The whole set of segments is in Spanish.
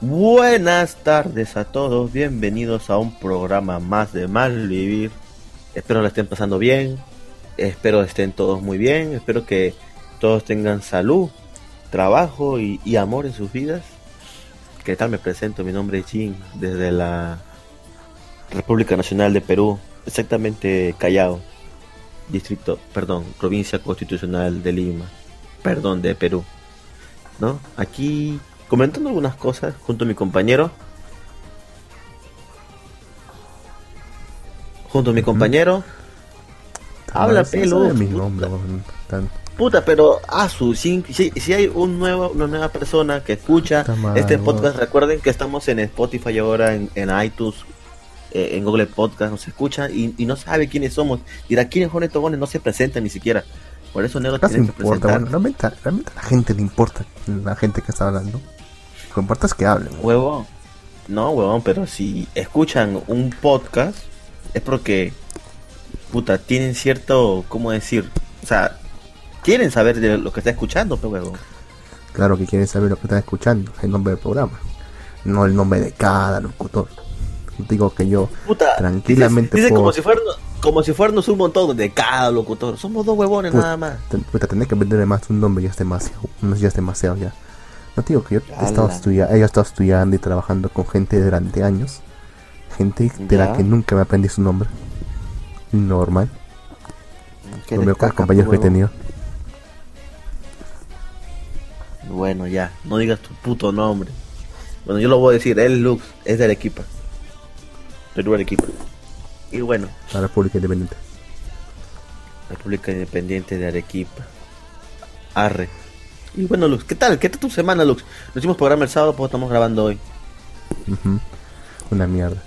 Buenas tardes a todos, bienvenidos a un programa más de Mal Vivir. Espero la estén pasando bien, espero estén todos muy bien, espero que todos tengan salud, trabajo y, y amor en sus vidas. ¿Qué tal? Me presento, mi nombre es Jin, desde la República Nacional de Perú, exactamente Callao, distrito, perdón, provincia constitucional de Lima, perdón, de Perú. ¿No? Aquí comentando algunas cosas junto a mi compañero. Junto a mi compañero. Habla pelo. Puta, pero Asu, si, si, hay un nuevo, una nueva persona que escucha este podcast, recuerden que estamos en Spotify ahora, en, en iTunes, eh, en Google Podcast, nos escucha y, y, no sabe quiénes somos. Dirá, ¿quiénes son estos No se presentan ni siquiera. Por eso Negro tiene que presentar. realmente, realmente, a la gente le importa la gente que está hablando. Lo que importa es que hablen. Huevón. No, huevón, pero si escuchan un podcast es porque, puta, tienen cierto, ¿cómo decir? O sea, quieren saber de lo que está escuchando, pero huevón. Claro que quieren saber lo que están escuchando, el nombre del programa, no el nombre de cada locutor digo que yo tranquilamente dice, como si fuéramos como si fuéramos un montón de cada locutor. Somos dos huevones nada más. puta tener que venderle más un nombre ya es demasiado ya es demasiado ya. No digo que yo he estado estudiando he estado estudiando y trabajando con gente durante años. Gente de la que nunca me aprendí su nombre. Normal. Los mejores compañeros que he tenido. Bueno ya no digas tu puto nombre. Bueno yo lo voy a decir él Lux es del equipo Perú equipo Y bueno. La República Independiente. República Independiente de Arequipa. Arre. Y bueno, Lux, ¿qué tal? ¿Qué tal tu semana, Lux? Nos hicimos programa el sábado, pues estamos grabando hoy. Una mierda.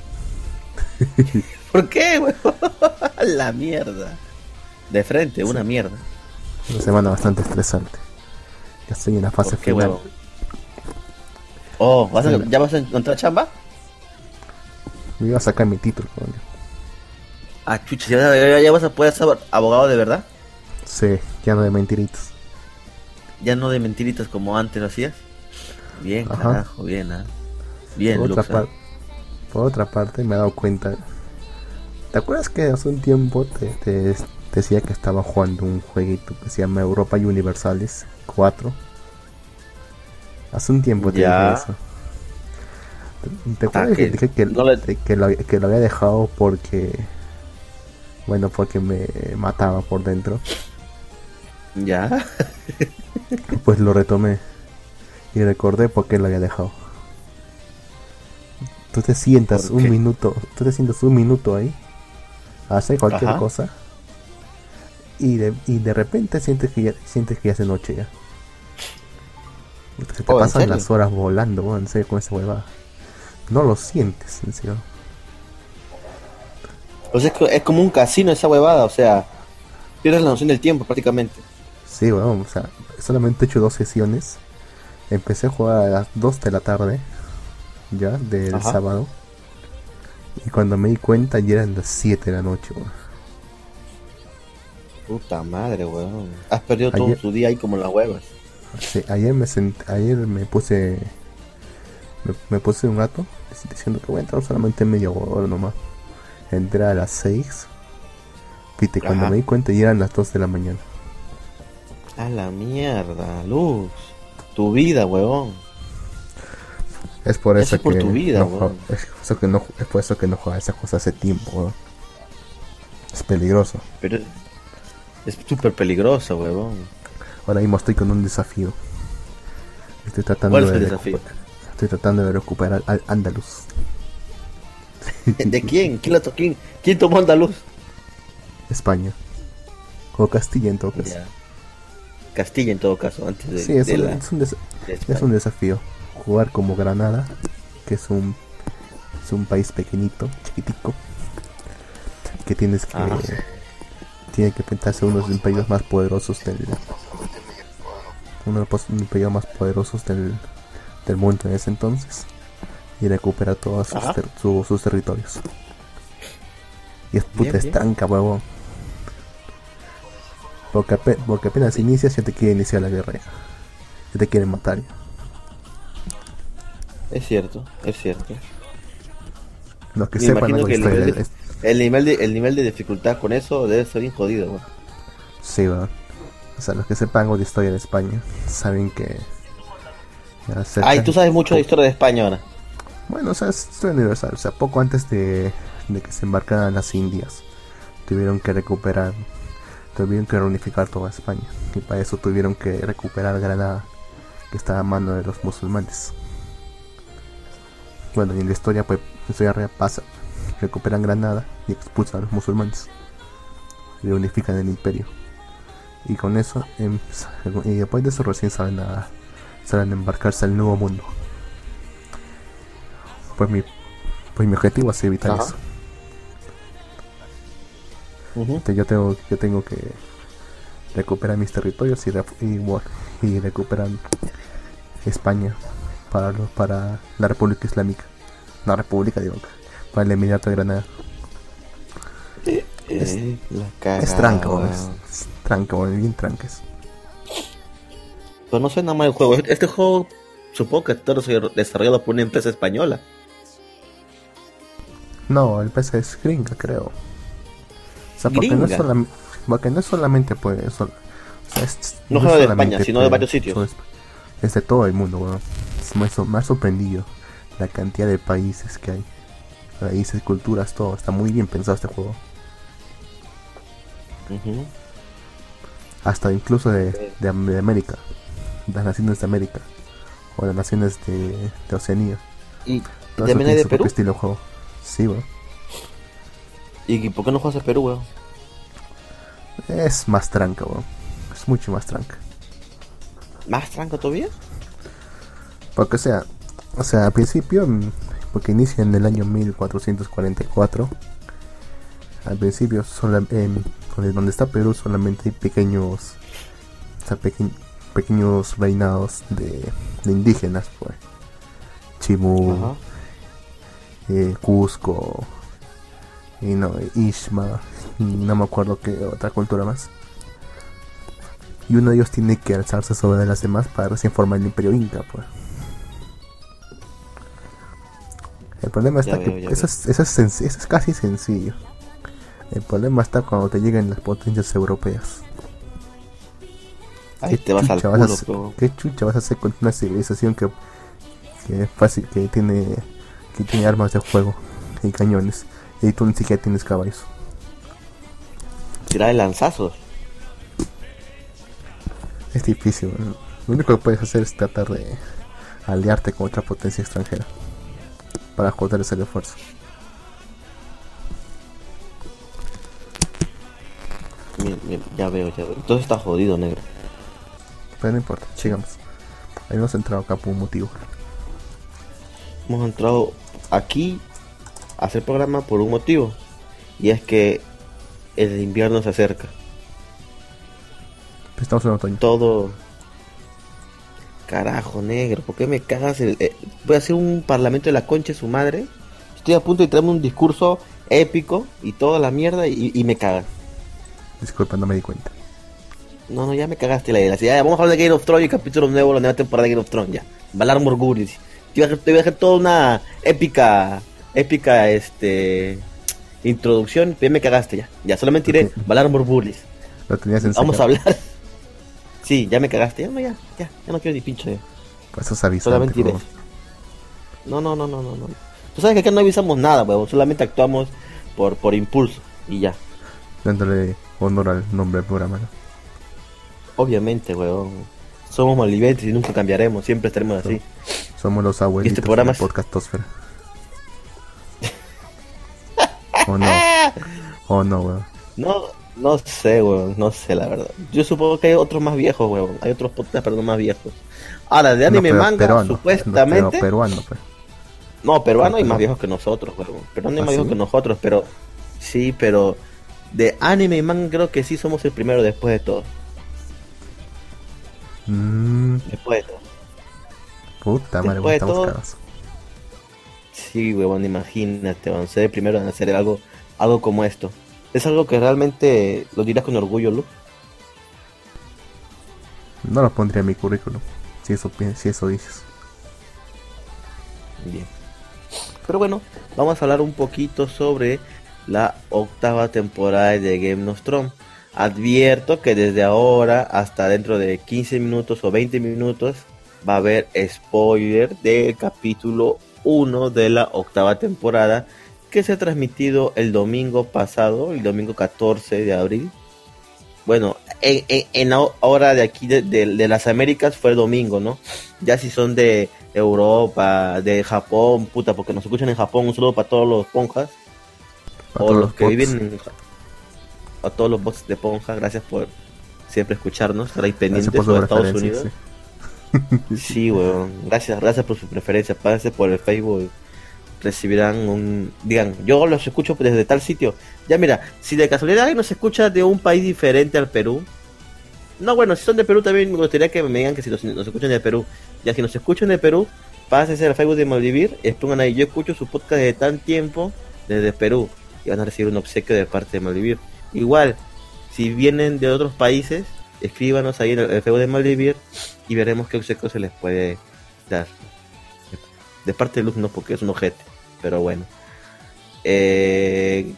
¿Por qué, weón? La mierda. De frente, una mierda. Una semana bastante estresante. Ya estoy en la fase final. Oh, ¿ya vas a encontrar chamba? Me iba a sacar mi título, coño. Ah, chucha, ¿ya, vas a poder ser abogado de verdad? Sí, ya no de mentiritas. Ya no de mentiritas como antes lo hacías. Bien, carajo, bien, ¿ah? Bien, por otra, por otra parte, me he dado cuenta. ¿Te acuerdas que hace un tiempo te, decía que estaba jugando un jueguito que se llama Europa Universalis 4? Hace un tiempo te dije eso. ¿Te acuerdas que, dije que, lo, que lo había dejado porque. Bueno, porque me mataba por dentro? Ya. pues lo retomé. Y recordé por qué lo había dejado. Tú te sientas un minuto. Tú te sientas un minuto ahí. Hace cualquier cosa. Y de, y de repente sientes que ya, sientes que ya hace noche ya. Se te oh, pasan las horas volando, en serio, con esa huevada no lo sientes, en serio. Pues es, es como un casino esa huevada, o sea, pierdes la noción del tiempo prácticamente. Sí, bueno, o sea, solamente he hecho dos sesiones. Empecé a jugar a las 2 de la tarde, ya, del sábado. Y cuando me di cuenta ya eran las 7 de la noche, weón. Puta madre, weón. Has perdido todo tu día ahí como las huevas. Sí, ayer me ayer me puse me, puse un gato diciendo que voy a entrar solamente medio hora nomás. Entré a las 6. Viste, cuando me di cuenta ya eran las 2 de la mañana. A la mierda, Luz. Tu vida, huevón. Es por eso, que. tu vida, no, es, eso que no, es por eso que no juega esas cosas hace tiempo, huevón. Es peligroso. Pero es súper peligroso, huevón. Ahora mismo estoy con un desafío. Estoy tratando ¿Cuál es el desafío? Estoy tratando de recuperar al Andaluz. ¿De quién? ¿Quién, quién, quién tomó Andaluz? España. O Castilla en todo caso. Castilla en todo caso, antes de. Sí, es, un, es, un, desafío. Jugar como Granada, que es un, es un país pequeñito, chiquitico. Que tienes que. Tiene que pensarse uno de los imperios más poderosos del. Uno de los imperios más poderosos del, del mundo en ese entonces y recupera todos sus, sus territorios. Y es puta estanca, huevón. Porque, porque apenas inicias ya te quiere iniciar la guerra. Ya, te quieren matar. Es cierto, es cierto. Los que sepan algo que el, nivel de, el, nivel de, el nivel de dificultad con eso debe ser bien jodido, weón. Sí, weón. O sea, los que sepan algo de historia de España saben que. Ay, tú sabes mucho de historia de España ahora. Bueno, o sea, es universal. O sea, poco antes de, que se embarcaran las Indias, tuvieron que recuperar, tuvieron que reunificar toda España. Y para eso tuvieron que recuperar Granada, que estaba a mano de los musulmanes. Bueno, y en la historia, pues, la historia pasa. Recuperan Granada y expulsan a los musulmanes. Y unifican el imperio. Y con eso, em, y después de eso recién salen a, salen a embarcarse al nuevo mundo. Pues mi, pues mi objetivo es evitar eso. yo tengo, yo tengo que recuperar mis territorios y, y, y recuperar España para, para la República Islámica. La República, digo, para el Emirato de Granada. Eh, es, eh, es tranco, es, tranco, bien tranques. Pero no suena mal el juego. Este juego supongo que está desarrollado por una empresa española. No, el PC es gringa, creo. O sea, porque no, es solamente, porque no es solamente pues. o sea, es, no, no solo de España, sino de varios sitios. Es de todo el mundo, weón. Me, ha sorprendido la cantidad de países que hay. Países, culturas, todo. Está muy bien pensado este juego. Hasta incluso de, de, América. Las naciones de América. O las naciones de, de Oceanía. ¿Y también hay de Perú? estilo de juego. Sí, weón. ¿Y por qué no juegas a Perú, weón? Es más tranca, weón. Es mucho más tranca. ¿Más tranca todavía? Porque, o sea, o sea, al principio, mm, porque inicia en el año 1444, al principio, solo, donde está Perú, solamente hay pequeños, o sea, pequeños reinados de, indígenas, pues. Chimú, eh, Cusco, y no, Ishma, y no me acuerdo qué otra cultura más. Y uno de ellos tiene que alzarse sobre las demás para recién formar el imperio inca, pues. El problema está que eso, es, eso, es casi sencillo. El problema está cuando te llegan las potencias europeas. Ahí te vas al culo, ¿Qué chucha vas a hacer con una civilización que, que, fácil, que tiene que tiene armas de fuego y cañones y tú ni siquiera tienes caballos? Tirar de lanzazos. Es difícil. Lo único que puedes hacer es tratar de aliarte con otra potencia extranjera para joder ese esfuerzo. ya veo, ya veo. Entonces está jodido, negro. Pero no importa, sigamos. Ahí hemos entrado acá por un motivo. Hemos entrado aquí a hacer programa por un motivo. Y es que el invierno se acerca. Estamos en otoño. Todo. Carajo, negro, ¿por qué me cagas? El, eh, voy a hacer un parlamento de la concha de su madre. Estoy a punto de traerme un discurso épico y toda la mierda y, me cagas. Disculpa, no me di cuenta. No, no, ya me cagaste la idea. Ya, vamos a hablar de Game of Thrones y capítulo nuevo, la nueva temporada de Game of Thrones, ya. Valar Morgulis. Te voy, a, dejar toda una épica, épica, este, introducción. Ya me cagaste ya. Ya, solamente diré Valar Morgulis. Lo tenías en Vamos a hablar. Sí, ya me cagaste. Ya, no, ya, ya, ya no quiero ni pincho. Ya. Pues eso es Solamente diré. No, no, no, no, no, no. Tú sabes que acá no avisamos nada, huevón. Solamente actuamos por, por impulso y ya. Dándole honor al nombre del programa, ¿no? Obviamente, weón. Somos malvivientes y nunca cambiaremos. Siempre estaremos así. Somos los abuelitos este programa de la podcastosfera. ¿O no? ¿O no, weón? No, no sé, weón, no sé la verdad. Yo supongo que hay otros más viejos, weón. Hay otros podcasts, pero no más viejos. Ahora, de anime manga, supuestamente. No, peruano, pues. No, peruano hay más viejos que nosotros, weón. Peruano hay ¿Ah, más viejos que nosotros, pero. Sí, pero. De anime y manga creo que sí somos el primero después de todo. Mm. Después de todo. Puta madre, weón, estamos cagados. Sí, weón, imagínate, weón. Ser el primero en hacer algo, algo como esto. ¿Es algo que realmente lo dirás con orgullo, Lu? No lo pondría en mi currículum, si eso, si eso dices. Bien. Pero bueno, vamos a hablar un poquito sobre la octava temporada de Game of Thrones. Advierto que desde ahora hasta dentro de 15 minutos o 20 minutos va a haber spoiler del capítulo 1 de la octava temporada que se ha transmitido el domingo pasado, el domingo 14 de abril. Bueno, en, en, hora de aquí de, las Américas fue el domingo, ¿no? Ya si son de Europa, de Japón, puta, porque nos escuchan en Japón, un saludo para todos los ponjas. o los, que viven en, a todos los bots de Ponja, gracias por siempre escucharnos, estar ahí pendientes de Estados Unidos. Sí, weón. Gracias, gracias por su preferencia. Pásense por el Facebook. Recibirán un. Digan, yo los escucho desde tal sitio. Ya mira, si de casualidad alguien nos escucha de un país diferente al Perú. No, bueno, si son de Perú también me gustaría que me digan que si nos, escuchan de Perú. Ya si nos escuchan de Perú, pásense al Facebook de Maldivir. Y pongan ahí, yo escucho su podcast desde tan tiempo desde Perú. Y van a recibir un obsequio de parte de Maldivir. Igual, si vienen de otros países, escríbanos ahí en el Facebook de Maldivir y veremos qué obsequio se les puede dar. De parte de Luz no, porque es un ojete, pero bueno. Eh,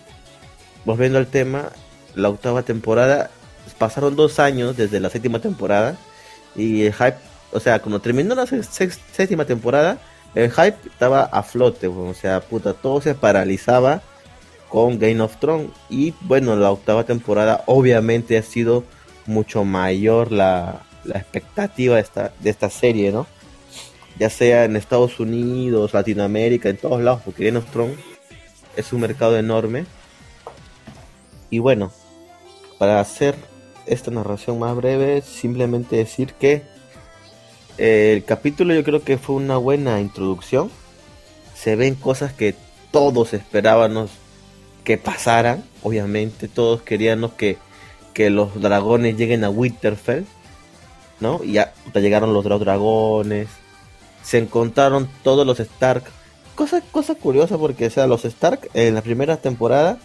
volviendo al tema, la octava temporada, pasaron dos años desde la séptima temporada y el hype, o sea, cuando terminó la séptima temporada, el hype estaba a flote, o sea, puta, todo se paralizaba con Game of Thrones y bueno, la octava temporada obviamente ha sido mucho mayor la, la expectativa de esta, de esta serie, ¿no? Ya sea en Estados Unidos, Latinoamérica, en todos lados, porque Game of Thrones es un mercado enorme. Y bueno, para hacer esta narración más breve, simplemente decir que eh, el capítulo yo creo que fue una buena introducción. Se ven cosas que todos esperábamos que pasaran, obviamente, todos queríamos que que los dragones lleguen a Winterfell, ¿no? Y ya llegaron los dragones, se encontraron todos los Stark. Cosa, cosa curiosa porque, o sea, los Stark en la primera temporada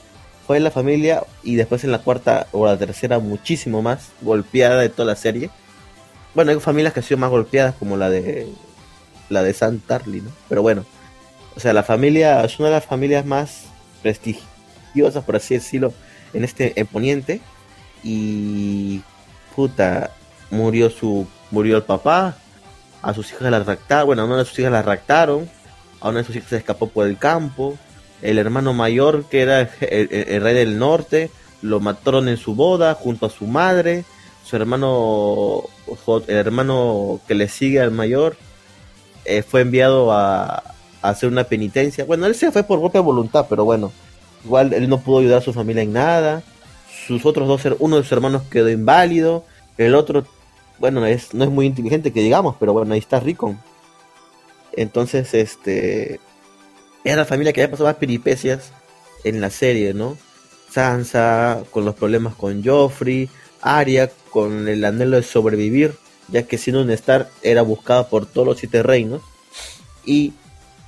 fue la familia y después en la cuarta o la tercera muchísimo más golpeada de toda la serie. Bueno, hay familias que han sido más golpeadas como la de la de San Tarly, ¿no? Pero bueno, o sea, la familia es una de las familias más prestigiosas, por así decirlo, en este poniente. Y puta, murió su murió el papá, a sus hijas las raptaron, bueno, a una de sus hijas las raptaron, a una de sus hijas se escapó por el campo, el hermano mayor que era el, rey del norte, lo mataron en su boda junto a su madre, su hermano, el hermano que le sigue al mayor, eh, fue enviado a, a, hacer una penitencia. Bueno, él se fue por propia voluntad, pero bueno, igual él no pudo ayudar a su familia en nada sus otros dos, uno de sus hermanos quedó inválido, el otro, bueno, es, no es muy inteligente que digamos, pero bueno, ahí está Rico. Entonces, este, era la familia que había pasado más peripecias en la serie, ¿no? Sansa con los problemas con Joffrey, Arya con el anhelo de sobrevivir, ya que siendo un Star era buscada por todos los siete reinos. Y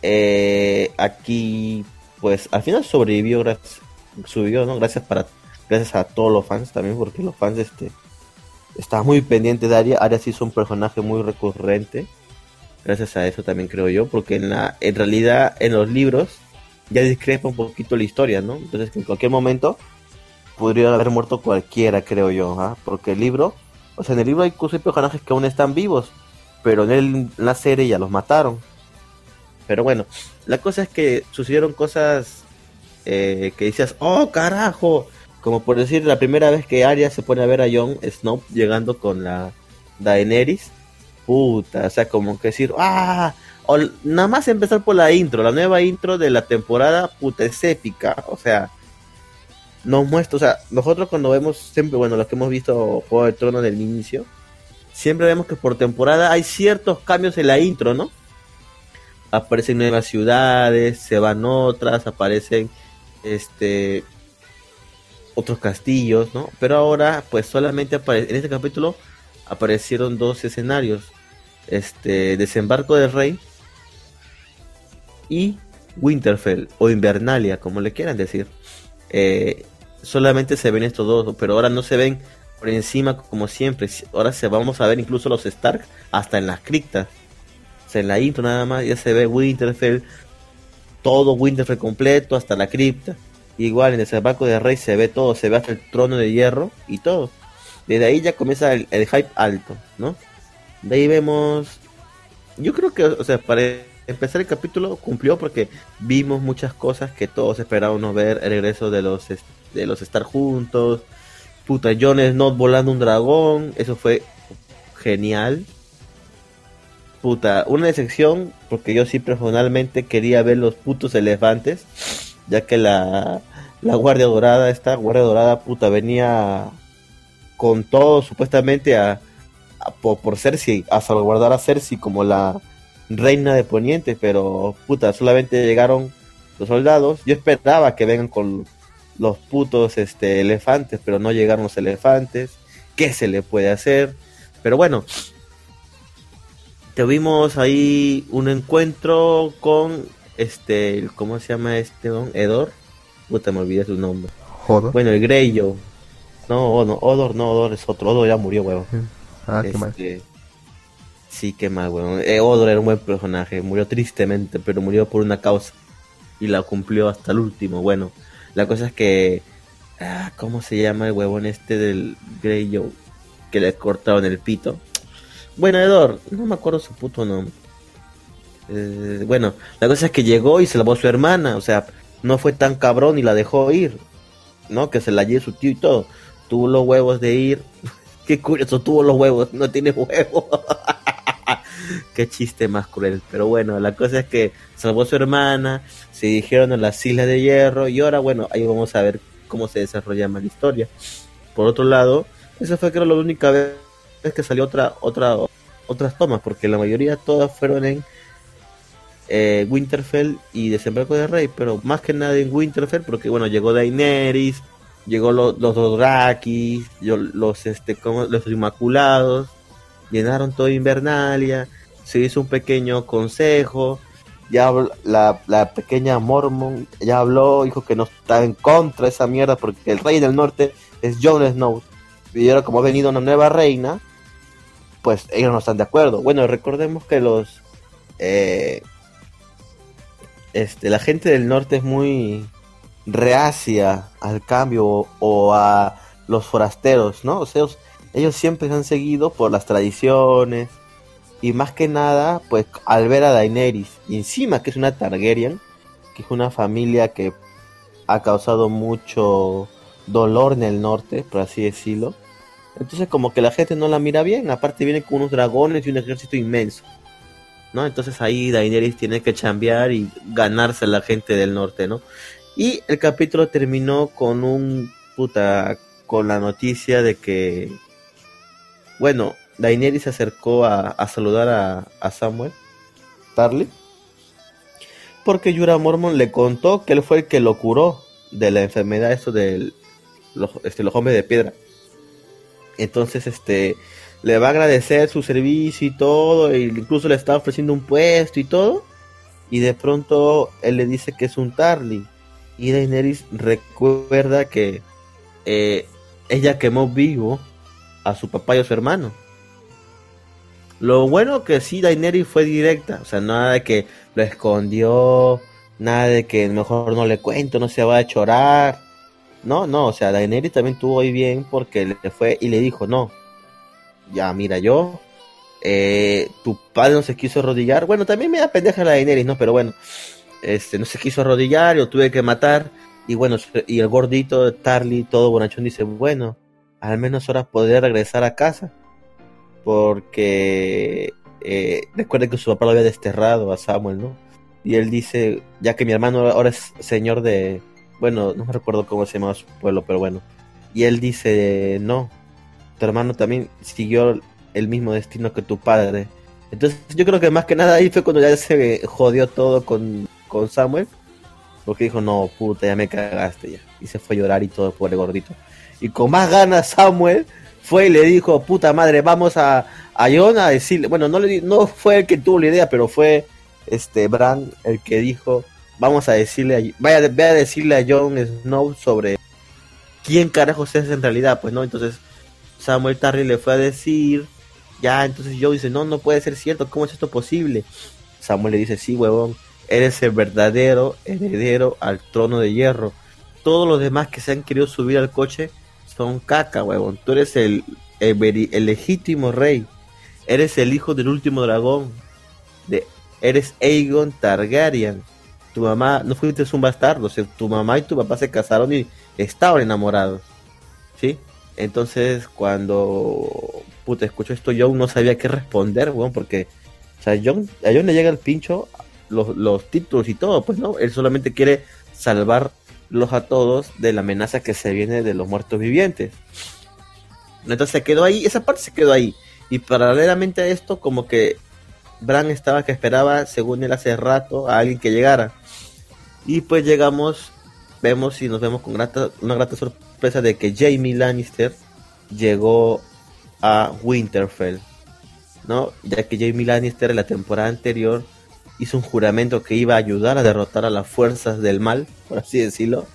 eh, aquí, pues al final sobrevivió, subió, ¿no? Gracias para gracias a todos los fans también, porque los fans este estaban muy pendientes de Arya. Arya sí es un personaje muy recurrente. Gracias a eso también creo yo, porque en la en realidad en los libros ya discrepa un poquito la historia, ¿no? Entonces que en cualquier momento podría haber muerto cualquiera, creo yo, ¿ah? porque el libro, o sea, en el libro hay, personajes que aún están vivos, pero en, la serie ya los mataron. Pero bueno, la cosa es que sucedieron cosas eh, que decías, oh carajo, como por decir la primera vez que Arya se pone a ver a Jon Snow llegando con la Daenerys, puta, o sea, como que decir, ah, nada más empezar por la intro, la nueva intro de la temporada, puta, es épica, o sea, nos muestra, o sea, nosotros cuando vemos, siempre, bueno, los que hemos visto Juego de Tronos del inicio, siempre vemos que por temporada hay ciertos cambios en la intro, ¿no? Aparecen nuevas ciudades, se van otras, aparecen, este, otros castillos, ¿no? Pero ahora, pues solamente en este capítulo aparecieron dos escenarios. Este, Desembarco del Rey y Winterfell o Invernalia, como le quieran decir. Eh, solamente se ven estos dos, pero ahora no se ven por encima como siempre. Ahora se vamos a ver incluso los Stark hasta en las criptas. En la intro nada más ya se ve Winterfell, todo Winterfell completo, hasta la cripta. Igual en el desembarco de Rey se ve todo, se ve hasta el trono de hierro y todo. Desde ahí ya comienza el, hype alto, ¿no? De ahí vemos. Yo creo que, o sea, para empezar el capítulo cumplió porque vimos muchas cosas que todos esperábamos ver. El regreso de los, de los estar juntos. Puta, Jon Snow volando un dragón. Eso fue genial. Puta, una decepción porque yo sí personalmente quería ver los putos elefantes. Ya que la, la Guardia Dorada, esta Guardia Dorada, puta, venía con todo supuestamente a, por, por, Cersei, a salvaguardar a Cersei como la reina de Poniente, pero puta, solamente llegaron los soldados. Yo esperaba que vengan con los putos este, elefantes, pero no llegaron los elefantes. ¿Qué se le puede hacer? Pero bueno, tuvimos ahí un encuentro con este, ¿cómo se llama este? Edor. Puta, me olvidé su nombre. Bueno, el Greyo no, no, Odor no, Odor es otro. Odor ya murió, weón. Ah, qué mal. Este, sí, qué mal, weón. Eh, Odor era un buen personaje. Murió tristemente, pero murió por una causa. Y la cumplió hasta el último. Bueno, la cosa es que. Ah, ¿Cómo se llama el huevón este del Grey Joe? Que le cortaron el pito. Bueno, Edor, no me acuerdo su puto nombre. Eh, bueno, la cosa es que llegó y se lavó a su hermana. O sea, no fue tan cabrón y la dejó ir. ¿No? Que se la lleve su tío y todo tuvo los huevos de ir. Qué curioso, tuvo los huevos, no tiene huevos. Qué chiste más cruel. Pero bueno, la cosa es que salvó a su hermana, se dijeron a las Islas de Hierro y ahora, bueno, ahí vamos a ver cómo se desarrolla más la historia. Por otro lado, esa fue creo la única vez que salió otra, otra, otras tomas, porque la mayoría todas fueron en eh, Winterfell y Desembarco de Rey, pero más que nada en Winterfell, porque bueno, llegó Daenerys, llegó los dos los este como los inmaculados, llenaron todo Invernalia, se hizo un pequeño consejo, ya la, la pequeña Mormon ya habló, dijo que no está en contra de esa mierda porque el rey del norte es Jon Snow. Y ahora como ha venido una nueva reina, pues ellos no están de acuerdo. Bueno, recordemos que los eh, este la gente del norte es muy reacia al cambio o, a los forasteros, ¿no? O sea, ellos, siempre se han seguido por las tradiciones y más que nada, pues al ver a Daenerys, encima que es una Targaryen, que es una familia que ha causado mucho dolor en el norte, por así decirlo. Entonces como que la gente no la mira bien, aparte viene con unos dragones y un ejército inmenso. ¿No? Entonces ahí Daenerys tiene que chambear y ganarse a la gente del norte, ¿no? Y el capítulo terminó con un puta con la noticia de que bueno, Daenerys se acercó a, saludar a, Samuel Tarly porque Yura Mormon le contó que él fue el que lo curó de la enfermedad eso de este, los hombres de piedra. Entonces, este, le va a agradecer su servicio y todo, e incluso le está ofreciendo un puesto y todo. Y de pronto él le dice que es un Tarly y Daenerys recuerda que eh, ella quemó vivo a su papá y a su hermano. Lo bueno que sí Daenerys fue directa, o sea, nada de que lo escondió, nada de que mejor no le cuento, no se va a chorar. No, no, o sea, Daenerys también tuvo ahí bien porque le fue y le dijo, no, ya mira yo, eh, tu padre no se quiso arrodillar. Bueno, también me da pendeja la Daenerys, ¿no? Pero bueno, este, no se quiso arrodillar, lo tuve que matar. Y bueno, y el gordito Tarly, todo bonachón, dice, bueno, al menos ahora podría regresar a casa. Porque eh, que su papá lo había desterrado a Samuel, ¿no? Y él dice, ya que mi hermano ahora es señor de, bueno, no me recuerdo cómo se llamaba su pueblo, pero bueno. Y él dice, no, tu hermano también siguió el mismo destino que tu padre. Entonces yo creo que más que nada ahí fue cuando ya se jodió todo con con Samuel. Porque dijo, no, puta, ya me cagaste ya. Y se fue a llorar y todo por el gordito. Y con más ganas Samuel fue y le dijo, puta madre, vamos a, a Jon a decirle, bueno, no, le, no fue el que tuvo la idea, pero fue este Bran el que dijo, vamos a decirle, a, vaya, a decirle a Jon Snow sobre quién carajos es en realidad, pues no, entonces Samuel Tarry le fue a decir Ya, entonces Joe dice, no, no puede ser cierto, ¿cómo es esto posible? Samuel le dice, sí, huevón, eres el verdadero heredero al trono de hierro. Todos los demás que se han querido subir al coche son caca, huevón. Tú eres el, el, legítimo rey. Eres el hijo del último dragón. De, eres Aegon Targaryen. Tu mamá, no fuiste un bastardo, tu mamá y tu papá se casaron y estaban enamorados. ¿Sí? Entonces, cuando puta, escucho esto, John no sabía qué responder, weón, porque, o sea, John, a John le llega el pincho los, los títulos y todo, pues no, él solamente quiere salvarlos a todos de la amenaza que se viene de los muertos vivientes. Entonces se quedó ahí, esa parte se quedó ahí. Y paralelamente a esto, como que Bran estaba que esperaba, según él hace rato, a alguien que llegara. Y pues llegamos, vemos y nos vemos con una grata sorpresa de que Jamie Lannister llegó a Winterfell, ¿no? Ya que Jamie Lannister en la temporada anterior hizo un juramento que iba a ayudar a derrotar a las fuerzas del mal, por así decirlo.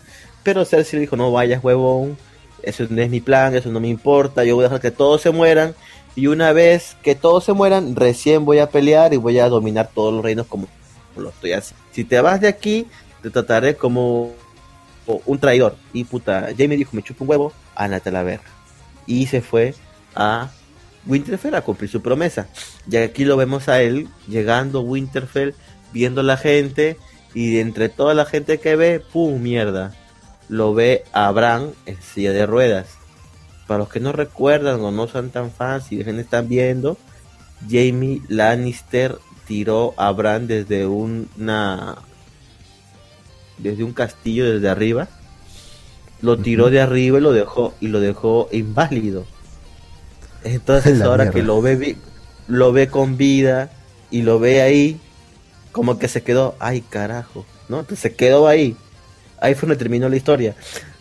Pero Cersei dijo, no vayas huevón, eso no es mi plan, eso no me importa, yo voy a dejar que todos se mueran. Y una vez que todos se mueran, recién voy a pelear y voy a dominar todos los reinos como lo estoy haciendo. Si te vas de aquí, te trataré como un traidor. Y puta, Jamie dijo, me chupo un huevo, ándate a. Y se fue a Winterfell a cumplir su promesa. Y aquí lo vemos a él llegando a Winterfell, viendo la gente, y entre toda la gente que ve, ¡pum! mierda. Lo ve a Bran en silla de ruedas. Para los que no recuerdan o no son tan fans y están viendo, Jamie Lannister tiró a Bran desde una desde un castillo desde arriba lo tiró de arriba y lo dejó y lo dejó inválido. Entonces ahora que lo ve lo ve con vida y lo ve ahí como que se quedó ay carajo no entonces se quedó ahí. Ahí fue donde terminó la historia.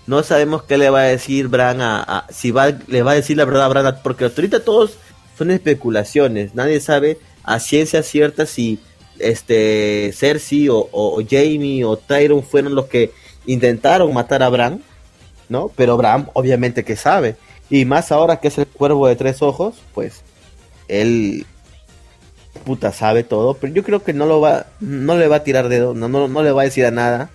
No sabemos qué le va a decir Bran a, si va le va a decir la verdad a Bran porque ahorita todos son especulaciones. Nadie sabe a ciencia cierta si este Cersei o, o, Jamie o Tyron fueron los que intentaron matar a Bran, ¿no? Pero Bran obviamente que sabe. Y más ahora que es el cuervo de tres ojos, pues él puta sabe todo, pero yo creo que no lo va no le va a tirar dedo, no, no, no le va a decir a nada.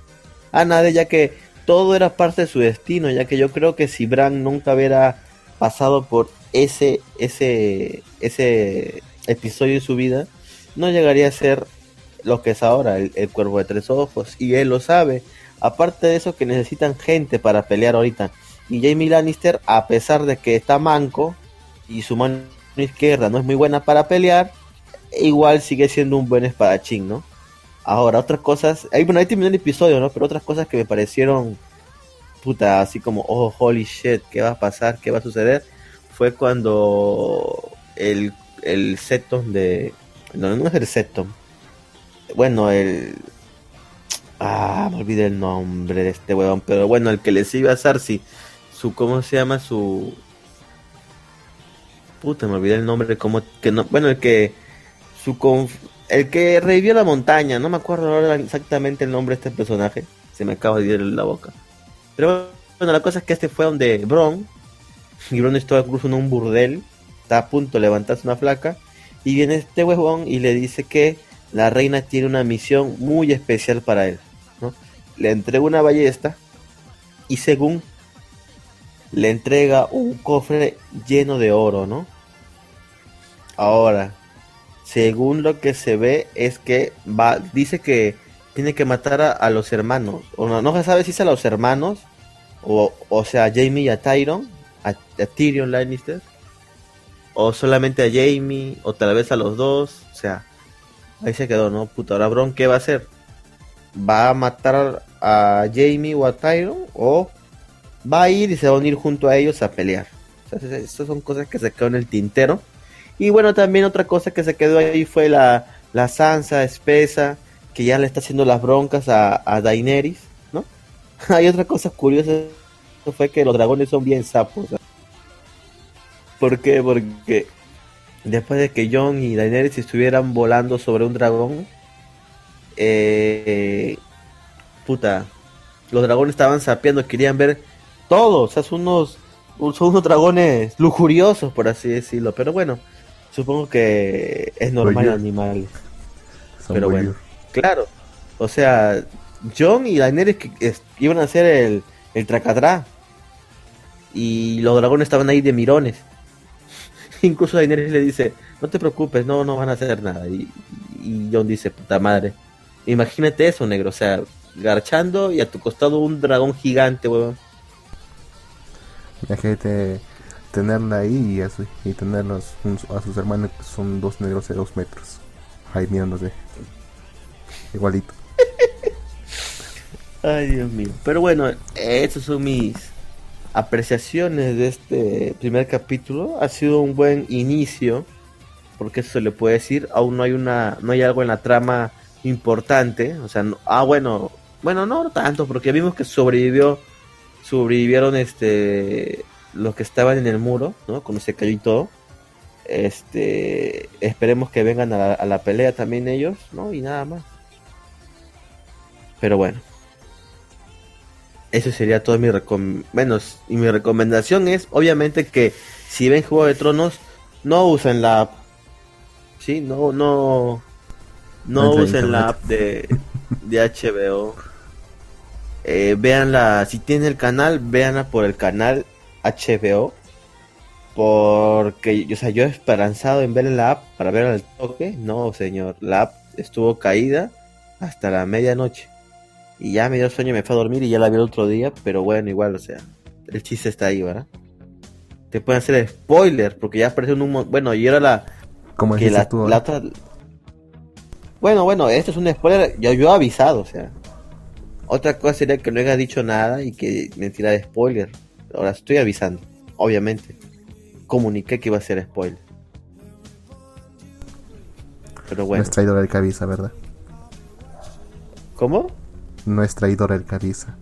A nada ya que todo era parte de su destino, ya que yo creo que si Bran nunca hubiera pasado por ese ese ese episodio de su vida, no llegaría a ser lo que es ahora, el, cuervo de tres ojos, y él lo sabe. Aparte de eso, que necesitan gente para pelear ahorita. Y Jamie Lannister, a pesar de que está manco y su mano izquierda no es muy buena para pelear, igual sigue siendo un buen espadachín, ¿no? Ahora, otras cosas, bueno, ahí terminó el episodio, ¿no? Pero otras cosas que me parecieron, puta, así como, oh, holy shit, ¿qué va a pasar? ¿Qué va a suceder? Fue cuando el, el Seton de, no, no es el. Bueno, el. Ah, me olvidé el nombre de este huevón. Pero bueno, el que le iba a Sarsi. Su. ¿Cómo se llama? Su. Puta, me olvidé el nombre. Como que no. Bueno, el que. Su. El que revivió la montaña. No me acuerdo ahora exactamente el nombre de este personaje. Se me acaba de ir la boca. Pero bueno, la cosa es que este fue donde Bron. Y Bron estaba incluso en un burdel. Está a punto de levantarse una flaca y viene este huevón y le dice que la reina tiene una misión muy especial para él. ¿no? Le entrega una ballesta y según le entrega un cofre lleno de oro, ¿no? Ahora, según lo que se ve es que va, dice que tiene que matar a, los hermanos. O no, se sabe si es a los hermanos, o, o sea, a Jamie y a Tyron, a, a Tyrion Lannister, o solamente a Jamie, o tal vez a los dos, o sea, ahí se quedó, ¿no? Puta, ahora Bron, ¿qué va a hacer? ¿Va a matar a Jamie o a Tyron? ¿O va a ir y se va a unir junto a ellos a pelear? Estas son cosas que se quedó en el tintero. Y bueno, también otra cosa que se quedó ahí fue la, la Sansa espesa, que ya le está haciendo las broncas a, a Daenerys, ¿no? Hay otra cosa curiosa, fue que los dragones son bien sapos. ¿Por qué? Porque después de que Jon y Daenerys estuvieran volando sobre un dragón, eh, puta, los dragones estaban sapeando, querían ver todo, o sea, son unos, son unos dragones lujuriosos, por así decirlo, pero bueno, supongo que es normal en animales. Pero bueno, claro. O sea, John y Daenerys que, iban a hacer el, el tracatrá. Y los dragones estaban ahí de mirones. Incluso Daenerys le dice, no te preocupes, no, no van a hacer nada. Y, y John dice, puta madre. Imagínate eso, negro. O sea, garchando y a tu costado un dragón gigante, weón. Imagínate tenerla ahí y, tenerlos a sus hermanos que son dos negros de dos metros. Ahí mirándose. Igualito. Ay, Dios mío. Pero bueno, esas son mis apreciaciones de este primer capítulo. Ha sido un buen inicio, porque eso se le puede decir. Aún no hay una, no hay algo en la trama importante. O sea, ah, bueno, bueno, no tanto, porque vimos que sobrevivió, sobrevivieron este los que estaban en el muro, ¿no? Cuando se cayó y todo. Este, esperemos que vengan a la, pelea también ellos, ¿no? Y nada más. Pero bueno. Eso sería todo mi menos y mi recomendación es obviamente que si ven Juego de Tronos no usen la app. Sí, no no no, usen la app de de HBO. Eh, veanla, si tienen el canal, véanla por el canal HBO porque, o sea, yo he esperanzado en ver la app para ver al toque. No, señor, la app estuvo caída hasta la medianoche. Y ya me dio sueño, me fue a dormir y ya la vi el otro día. Pero bueno, igual, o sea, el chiste está ahí, ¿verdad? Te pueden hacer spoiler, porque ya apareció un. Bueno, y era la. Como que la, Bueno, bueno, esto es un spoiler. Yo, yo he avisado, o sea. Otra cosa sería que no haya dicho nada y que me tirara de spoiler. Ahora estoy avisando, obviamente. Comuniqué que iba a ser spoiler. Pero bueno. No es traidor el que avisa, ¿verdad? ¿Cómo? No es traidor el que avisa.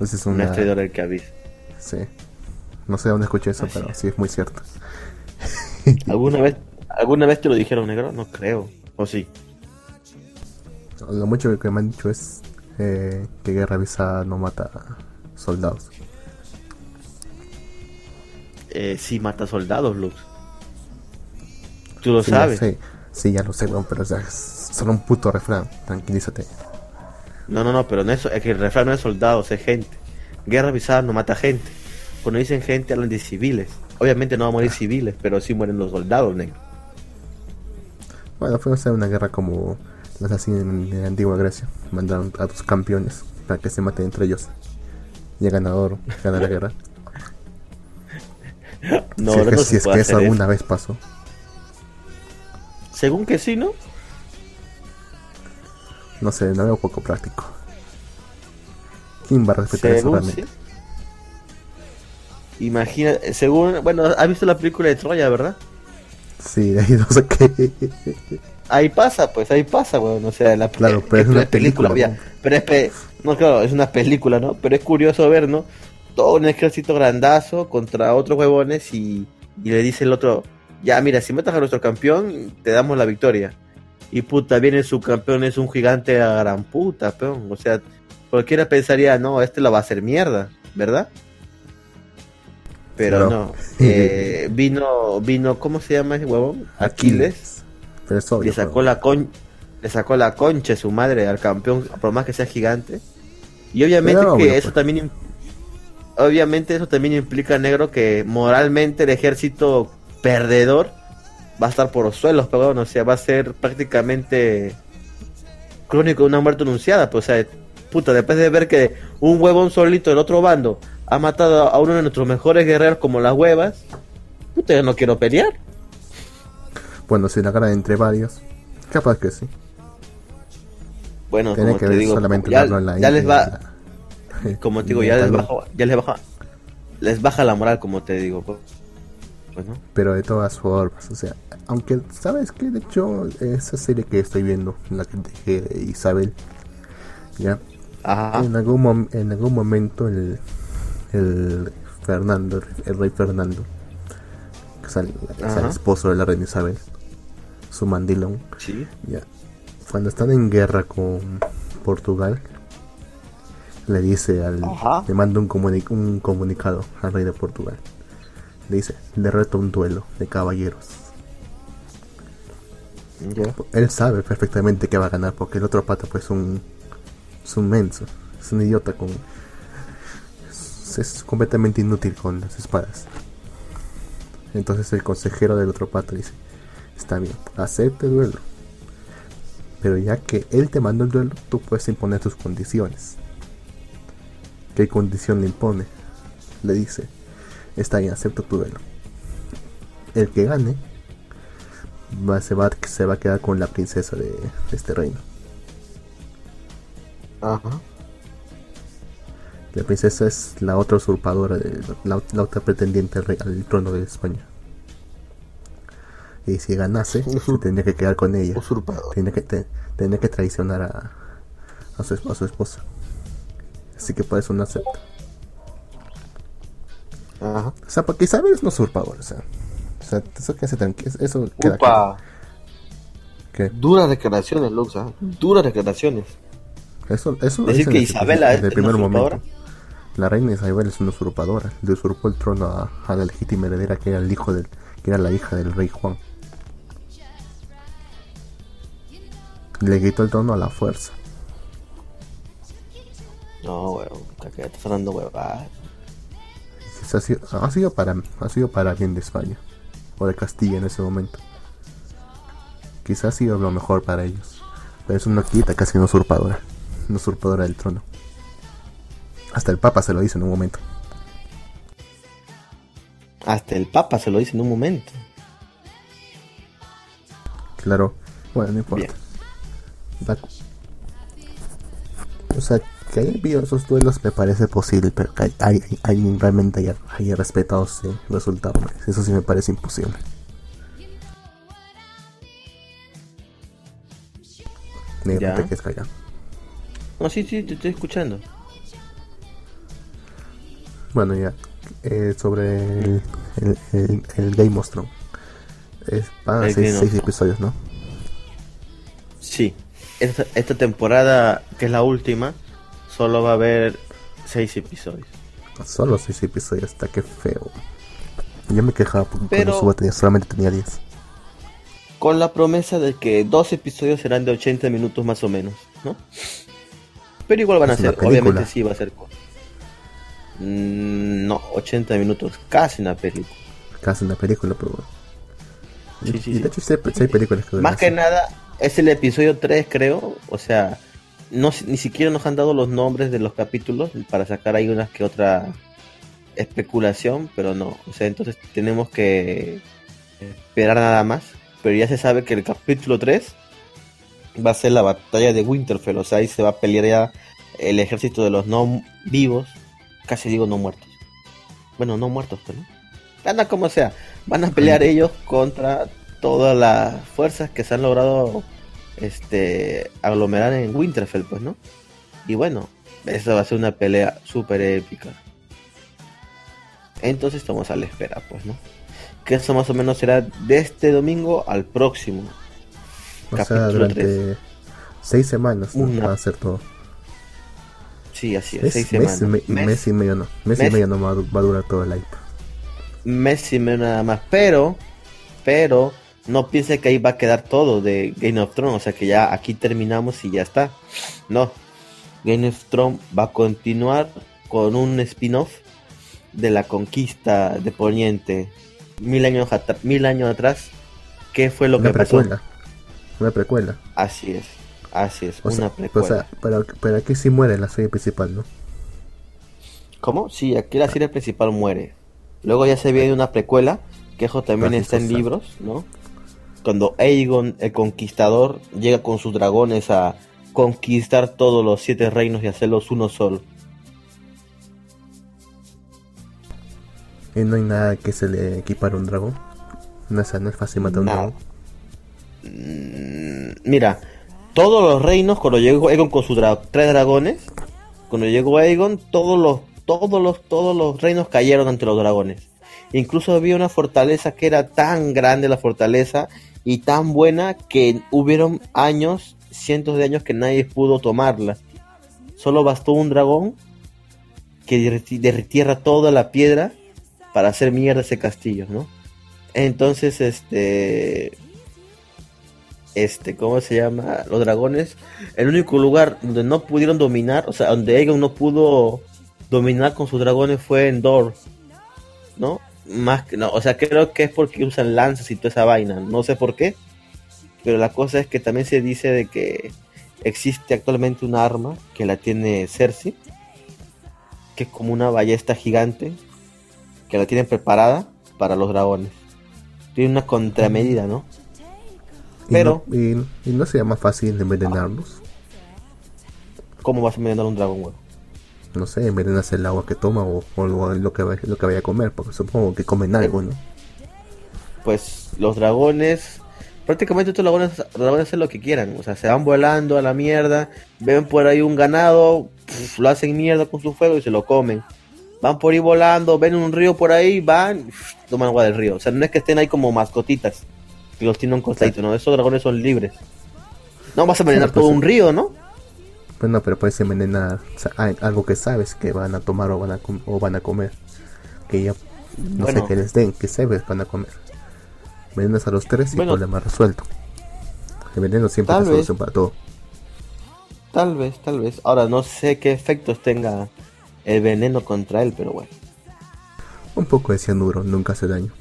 es una... No es traidor el que avisa. Sí. No sé dónde escuché eso, pero sí es muy cierto. ¿Alguna vez, ¿Alguna vez te lo dijeron, negro? No creo. ¿O sí? Lo mucho que me han dicho es eh, que guerra avisada no mata soldados eh, sí mata soldados, Lux. Tú lo sabes. Sí, ya lo sé, pero es solo un puto refrán. Tranquilízate. No, no, no, pero no es, es que el refrán no es soldados, es gente. Guerra avisada no mata gente. Cuando dicen gente, hablan de civiles. Obviamente no va a morir civiles, pero sí mueren los soldados, negro. Bueno, fue una guerra como las así en, la antigua Grecia. Mandaron a tus campeones para que se maten entre ellos. Y el ganador gana la guerra. No, si es que, si es que eso alguna vez pasó. Según que sí, ¿no? No sé, no veo poco práctico. ¿Quién va a respetar eso realmente? Imagina, según, bueno, ¿has visto la película de Troya, verdad? Sí, ahí no sé qué. Ahí pasa, pues ahí pasa, weón. o sea, la, claro, pero es, una película. pero es, no, claro, es una película, ¿no? Pero es curioso ver, ¿no? todo un ejército grandazo contra otros huevones y, le dice el otro, ya mira, si matas a nuestro campeón, te damos la victoria. Y puta, viene su campeón, es un gigante a gran puta, peón. O sea, cualquiera pensaría, no, este la va a hacer mierda, ¿verdad? Pero no. Eh, vino, vino, ¿cómo se llama ese huevón? Aquiles. le sacó la con le sacó la concha su madre al campeón, por más que sea gigante. Y obviamente que eso pues. también obviamente eso también implica, negro, que moralmente el ejército perdedor va a estar por los suelos, perdón, o sea, va a ser prácticamente crónico de una muerte anunciada, pues, o sea, puta, después de ver que un huevón solito del otro bando ha matado a uno de nuestros mejores guerreros como las huevas, puta, yo no quiero pelear. Bueno, si la gana entre varios, capaz que sí. Bueno, como que te digo, ya, ya les va... como te digo, ya les baja, ya les baja, les baja la moral, como te digo. Pues, Pero de todas formas, o sea, aunque sabes que de hecho esa serie que estoy viendo, la que dejé de Isabel, ya, en algún en algún momento el, el Fernando, el rey Fernando, que es el, esposo de la reina Isabel, su mandilón, ya, cuando están en guerra con Portugal, le dice al le manda un, un comunicado al rey de Portugal dice, le reto un duelo de caballeros. Él sabe perfectamente que va a ganar porque el otro pata pues un, es un menso, es un idiota con... Es, completamente inútil con las espadas. Entonces el consejero del otro pata dice, está bien, acepte el duelo. Pero ya que él te manda el duelo, tú puedes imponer tus condiciones. ¿Qué condición le impone? Le dice, está bien, acepto tu duelo. El que gane va, se, va, se va a quedar con la princesa de, este reino. Ajá. La princesa es la otra usurpadora, de, la, otra pretendiente al, trono de España. Y si ganase, tendría que quedar con ella. Tendría que, que traicionar a, a, su, a su esposa. Así que por eso no acepta. Ajá. O sea, porque Isabel es un usurpador, o sea. O sea, eso que hace tranquilo. Eso queda Upa. ¿Qué? Duras declaraciones, Lux, ¿eh? Duras declaraciones. Eso, eso Decir que Isabela es el primer momento. La reina Isabel es una usurpadora. Le usurpó el trono a, a, la legítima heredera que era el hijo del, que era la hija del rey Juan. Le quitó el trono a la fuerza. No, weón, está estás hablando huevadas ha sido, ha sido, para, ha sido para bien de España o de Castilla en ese momento. Quizás ha sido lo mejor para ellos, pero es una quita casi una usurpadora, una usurpadora del trono. Hasta el Papa se lo dice en un momento. Hasta el Papa se lo dice en un momento. Claro, bueno, no importa. O sea, que haya habido esos duelos me parece posible, pero que hay, hay, realmente haya, haya, respetado ese resultado, eso sí me parece imposible. ¿Ya? que es No, sí, sí, te estoy escuchando. Bueno, ya. Eh, sobre el, el, el, Game of Thrones. Es, van a ser seis episodios, ¿no? Sí. Esta, esta temporada, que es la última, solo va a haber seis episodios. Solo seis episodios, hasta que feo. Yo me quejaba porque Pero, tenía, solamente tenía 10. Con la promesa de que dos episodios serán de 80 minutos más o menos, ¿no? Pero igual van a ser, obviamente sí va a ser. Mm, no, 80 minutos, casi una película. Casi una película, pero Sí, sí, de hecho, hay películas que Más que nada, es el episodio 3, creo. O sea, no, ni siquiera nos han dado los nombres de los capítulos para sacar ahí una que otra especulación, pero no. O sea, entonces tenemos que esperar nada más. Pero ya se sabe que el capítulo 3 va a ser la batalla de Winterfell. O sea, ahí se va a pelear ya el ejército de los no vivos. Casi digo no muertos. Bueno, no muertos, pero Anda como sea. Van a pelear ellos contra todas las fuerzas que se han logrado este, aglomerar en Winterfell, pues, ¿no? Y bueno, esa va a ser una pelea súper épica. Entonces estamos a la espera, pues, ¿no? Que eso más o menos será de este domingo al próximo. O sea, durante seis semanas va a ser todo. Sí, así es, seis semanas. mes, y medio no. Mes, y medio no va, va a durar todo el hype. Mes y medio nada más. Pero, pero, no piense que ahí va a quedar todo de Game of Thrones, o sea que ya aquí terminamos y ya está. No, Game of Thrones va a continuar con un spin-off de la conquista de Poniente mil años, mil años atrás. ¿Qué fue lo que precuela. pasó? Una precuela. Así es, así es, una precuela. O sea, pero, pero aquí sí muere la serie principal, ¿no? ¿Cómo? Sí, aquí la serie principal muere. Luego ya se viene una precuela, que eso también está en libros, ¿no? Cuando Aegon el conquistador llega con sus dragones a conquistar todos los siete reinos y hacerlos uno solo. ¿Y no hay nada que se le equipara a un dragón? No es, no es fácil matar a un dragón. Mm, mira, todos los reinos, cuando llegó Aegon con sus tres dragones, cuando llegó Aegon, todos los, todos los, todos los reinos cayeron ante los dragones. Incluso había una fortaleza que era tan grande la fortaleza y tan buena que hubieron años, cientos de años que nadie pudo tomarla. Solo bastó un dragón que derritierra toda la piedra para hacer mierda ese castillo, ¿no? Entonces, este, este, ¿cómo se llama? Los dragones, el único lugar donde no pudieron dominar, o sea, donde Aegon no pudo dominar con sus dragones fue en Dor, ¿no? Más que, no, o sea, creo que es porque usan lanzas y toda esa vaina, no sé por qué, pero la cosa es que también se dice de que existe actualmente un arma que la tiene Cersei, que es como una ballesta gigante, que la tienen preparada para los dragones. Tiene una contramedida, ¿no? Pero. ¿Y no, sería más fácil envenenarlos? ¿Cómo vas a envenenar un dragón, güey? No sé, envenenas el agua que toma o, lo, que, lo que vaya a comer, porque supongo que comen algo, ¿no? Pues los dragones prácticamente todos los dragones, hacen lo que quieran. O sea, se van volando a la mierda, ven por ahí un ganado, lo hacen mierda con su fuego y se lo comen. Van por ahí volando, ven un río por ahí, van, toman agua del río. O sea, no es que estén ahí como mascotitas los tiene un costadito, ¿no? Esos dragones son libres. No vas a envenenar todo pues, un río, ¿no? Pues no, pero puedes envenenar algo que sabes que van a tomar o van a, o van a comer. Que ya no sé qué les den, que sabes van a comer. Envenenas a los tres y problema resuelto. El veneno siempre es solución para todo. Tal vez, tal vez. Ahora no sé qué efectos tenga el veneno contra él, pero bueno. Un poco de cianuro, nunca hace daño.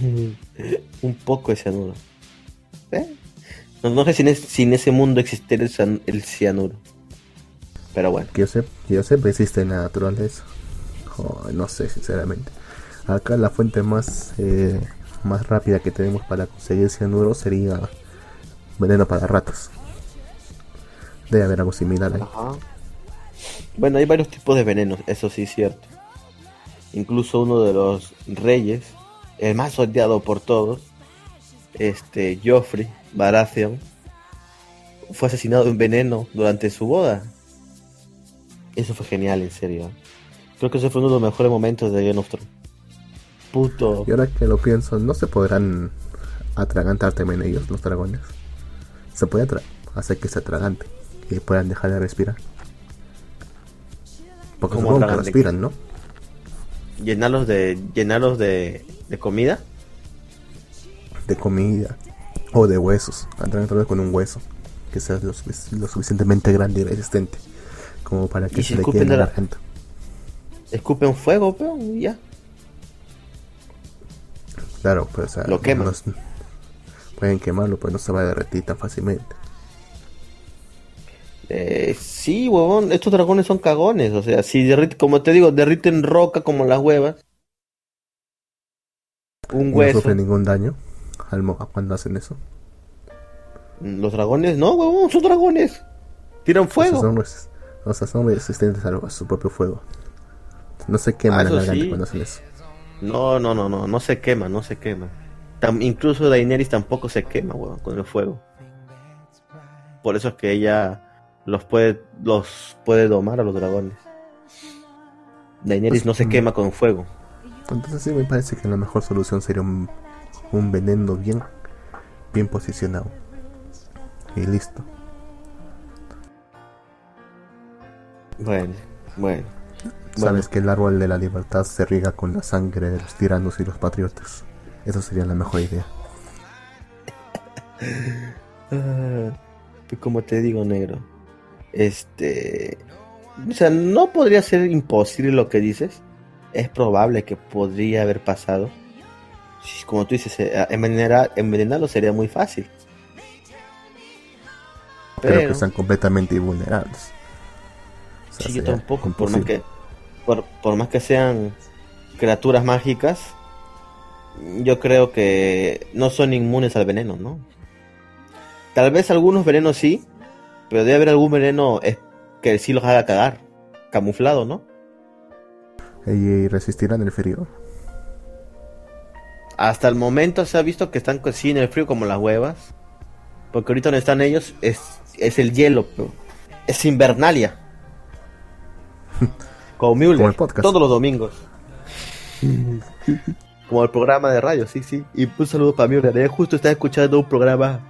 un poco de cianuro. ¿Eh? No, sé si en, ese mundo existe el, cianuro. Pero bueno. Que yo sé, yo existe en la naturaleza. no sé, sinceramente. Acá la fuente más, eh, más rápida que tenemos para conseguir cianuro sería veneno para ratas. Debe haber algo similar ahí. Bueno, hay varios tipos de venenos, eso sí es cierto. Incluso uno de los reyes el más odiado por todos, este Joffrey Baratheon, fue asesinado en veneno durante su boda. Eso fue genial, en serio. Creo que ese fue uno de los mejores momentos de Game of Thrones. Puto. Y ahora que lo pienso, no se podrán atragantar también ellos, los dragones. Se puede hacer que se atragante y puedan dejar de respirar. Porque supongo que respiran, ¿no? Llenarlos de. llenarlos de ¿De comida? De comida. O de huesos. Entrar vez con un hueso. Que sea lo, suficientemente grande y resistente. Como para que se le quede en la gente. Escupen fuego, pero ya. Claro, pues lo queman. pueden quemarlo, pues no se va a derretir tan fácilmente. Eh, sí, huevón, estos dragones son cagones, o sea, si derriten, como te digo, derriten roca como las huevas, un hueso. No sufre ningún daño al cuando hacen eso. Los dragones, no, huevón, son dragones. Tiran fuego. O sea, son, resistentes a, su propio fuego. No se queman ah, cuando hacen eso. No, no, no, no, no se quema, no se quema. incluso Daenerys tampoco se quema, huevón, con el fuego. Por eso es que ella los puede, los puede domar a los dragones. Daenerys pues, no se mm. quema con fuego. Entonces sí me parece que la mejor solución sería un, veneno bien, bien posicionado. Y listo. Bueno, bueno. Sabes que el árbol de la libertad se riega con la sangre de los tiranos y los patriotas. Eso sería la mejor idea. pues como te digo, negro. Este. O sea, no podría ser imposible lo que dices es probable que podría haber pasado. Como tú dices, eh, envenenar, envenenarlo sería muy fácil. Pero, que están completamente invulnerables. sí, yo tampoco. Por más, que, por, más que sean criaturas mágicas, yo creo que no son inmunes al veneno, ¿no? Tal vez algunos venenos sí, pero debe haber algún veneno que sí los haga cagar, camuflado, ¿no? y resistirán el frío. Hasta el momento se ha visto que están sí en el frío como las huevas. Porque ahorita donde están ellos es, es el hielo, es invernalia. Como Müller, todos los domingos. como el programa de radio, sí, sí. Y un saludo para Müller. justo está escuchando un programa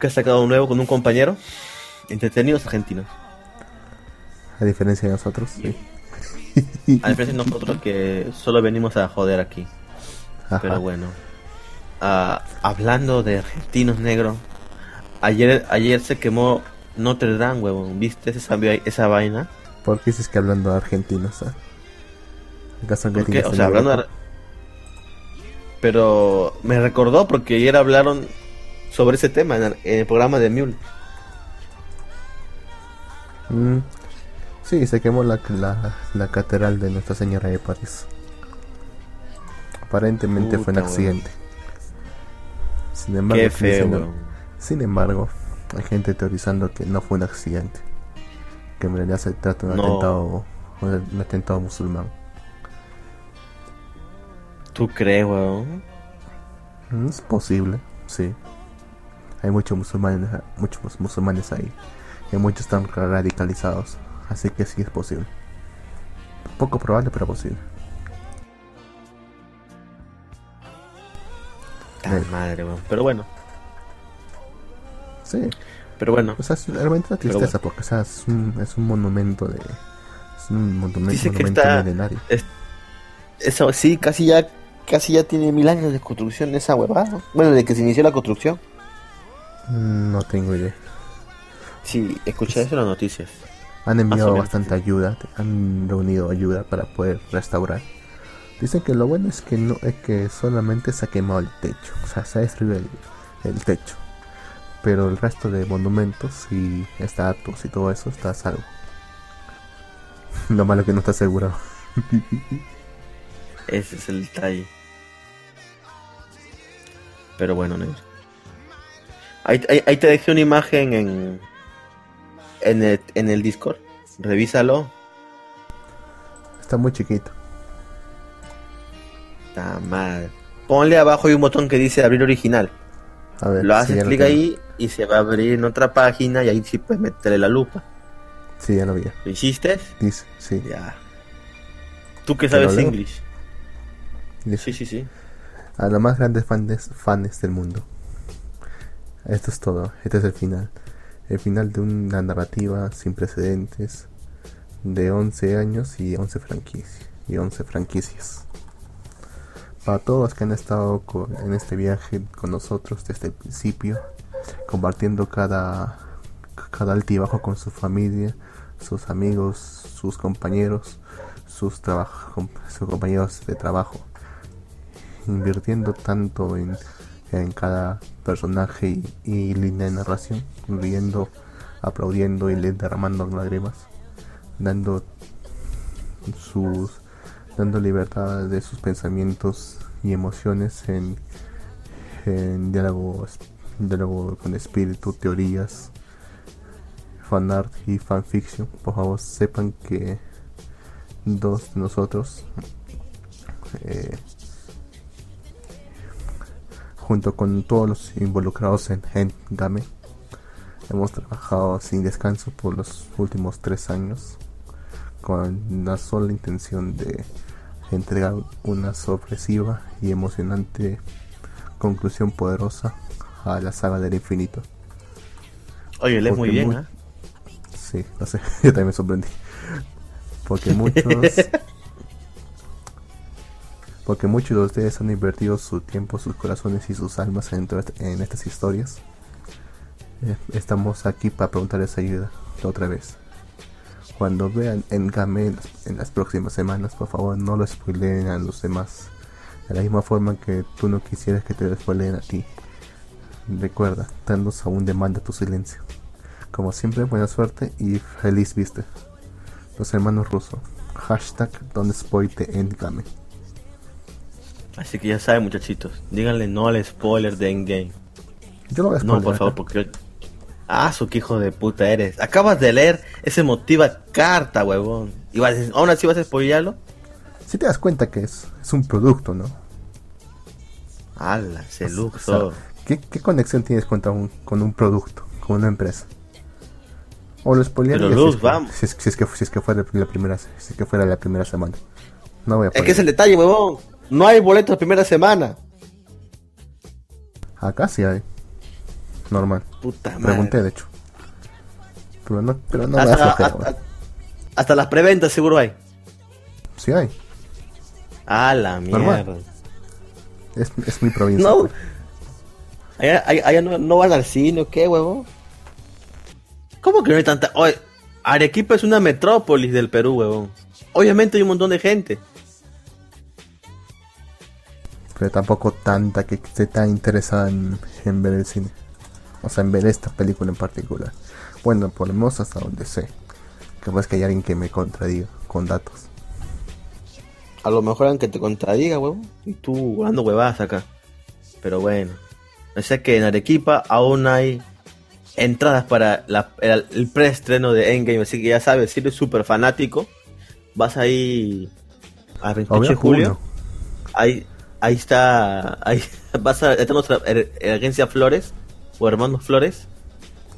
que ha sacado nuevo con un compañero. Entretenidos argentinos. A diferencia de nosotros, sí. A diferencia de nosotros que solo venimos a joder aquí. Pero bueno. Ah, hablando de argentinos negros, ayer ayer se quemó Notre Dame, huevón. ¿Viste esa, esa vaina? ¿Por qué dices que hablando de argentinos? O sea, hablando de... Pero me recordó porque ayer hablaron sobre ese tema en el, programa de Mule. Mm, sí, se quemó la, la, catedral de Nuestra Señora de París. Aparentemente fue un accidente. Sin embargo, sin embargo, hay gente teorizando que no fue un accidente. Que en realidad se trata de un atentado, un atentado musulmán. ¿Tú crees, weón? Mm, es posible, sí. Hay muchos musulmanes, muchos musulmanes ahí. Y muchos están radicalizados. Así que sí es posible. Poco probable, pero posible. Tan madre, weón. Pero bueno. Sí. Pero bueno. O sea, es realmente una tristeza porque o sea, es, un, es un monumento de. Es un monumento, Dice monumento que está, milenario. eso sí, casi ya casi ya tiene mil años de construcción esa huevada. Bueno, de que se inició la construcción. Mm, no tengo idea. Sí, escuché eso en las noticias. Han enviado bastante ayuda, han reunido ayuda para poder restaurar. Dicen que lo bueno es que no es que solamente se ha quemado el techo, o sea, se ha destruido el, techo. Pero el resto de monumentos y estatuas y todo eso está salvo. lo malo que no está asegurado. Ese es el detalle. Pero bueno, negro. Ahí, ahí, te dejé una imagen en, en, el, en el Discord. Revísalo. Está muy chiquito. Está mal. Ponle abajo hay un botón que dice abrir original. A ver, lo haces clic ahí y se va a abrir en otra página y ahí sí puedes meterle la lupa. Sí, ya lo vi. ¿Lo hiciste? sí. Ya. ¿Tú que sabes inglés? Sí, sí, sí a los más grandes fans, fans del mundo. Esto es todo, este es el final. El final de una narrativa sin precedentes de 11 años y 11 franquicias. Y 11 franquicias. Para todos los que han estado en este viaje con nosotros desde el principio, compartiendo cada, cada altibajo con su familia, sus amigos, sus compañeros, sus, sus compañeros de trabajo invirtiendo tanto en, cada personaje y, línea de narración, riendo, aplaudiendo y derramando lágrimas, dando sus dando libertad de sus pensamientos y emociones en, diálogo, diálogo con espíritu, teorías, fanart y fanfiction. Por favor, sepan que dos de nosotros eh, junto con todos los involucrados en Endgame. Hemos trabajado sin descanso por los últimos tres años con la sola intención de entregar una sorpresiva y emocionante conclusión poderosa a la saga del infinito. Oye, lees muy bien, ¿eh? Sí, no sé, yo también me sorprendí. Porque muchos porque muchos de ustedes han invertido su tiempo, sus corazones y sus almas en, en estas historias. Eh, estamos aquí para preguntarles ayuda otra vez. Cuando vean en Game en las próximas semanas, por favor no lo spoileen a los demás. De la misma forma que tú no quisieras que te lo spoileen a ti. Recuerda, Thanos aún demanda tu silencio. Como siempre, buena suerte y feliz vista. Los hermanos rusos. Hashtag don't spoil the endgame. Así que ya saben, muchachitos. Díganle no al spoiler de Endgame. Yo lo voy a No, por favor, porque. Ah, su que hijo de puta eres. Acabas de leer ese motiva carta, huevón. ¿Y vas aún así vas a spoilearlo? Si te das cuenta que es, es un producto, ¿no? ¡Hala! Se luxo. ¿qué, conexión tienes con un, con un producto, con una empresa? O lo spoilearía Pero luz, vamos. Si es, que, si es que fuera la primera, si es que fuera la primera semana. No voy a Es que es el detalle, huevón. No hay boletos la primera semana. Acá sí hay. Normal. Puta madre. Pregunté, de hecho. Pero no, pero no hasta, hasta, hasta, las preventas seguro hay. Sí hay. Ah, la mierda. Es, es mi provincia. No. Pues. Allá, no, van al cine o qué, huevo. ¿Cómo que no hay tanta? Oye, Arequipa es una metrópolis del Perú, huevón. Obviamente hay un montón de gente. Pero tampoco tanta que esté tan interesada en, ver el cine. O sea, en ver esta película en particular. Bueno, por lo menos hasta donde sé. Capaz que hay alguien que me contradiga con datos. A lo mejor aunque te contradiga, huevón. Y tú dando huevadas acá. Pero bueno. No sé que en Arequipa aún hay entradas para el, preestreno de Endgame. Así que ya sabes, si eres súper fanático, vas ahí a 28 de julio. Ahí, ahí está. Ahí vas a. Está nuestra agencia Flores o Hermanos Flores.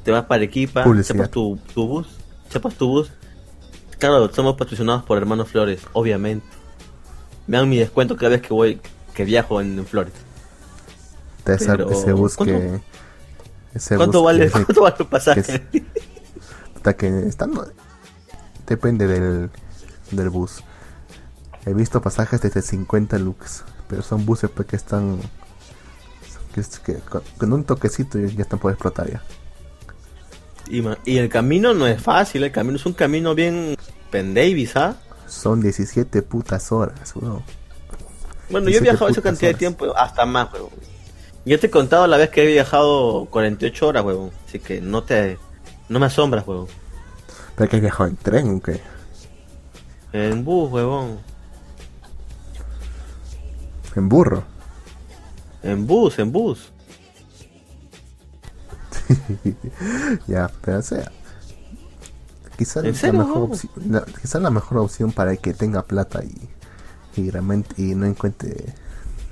Te vas para Arequipa, sepas tu, tu bus. Sepas tu bus. Claro, somos patrocinados por Hermanos Flores, obviamente. Me dan mi descuento cada vez que voy, que viajo en, Flores. ese bus que ¿Cuánto, vale, ¿Cuánto vale el pasaje? Que, depende del, del bus. He visto pasajes desde 50 lux, pero son buses que están que, con, un toquecito ya están por explotar ya. Y, el camino no es fácil, el camino es un camino bien pendavis, ¿ah? Son 17 putas horas, Bueno, yo he viajado esa cantidad de tiempo, hasta más, weón. Yo te he contado la vez que he viajado 48 horas, huevón. Así que no te. No me asombras, huevón. ¿Pero que has viajado en tren o qué? En bus, huevón. ¿En burro? En bus, en bus. ya, pero sea. Quizás la, mejor opción, quizá la mejor opción para el que tenga plata y, y realmente y no encuentre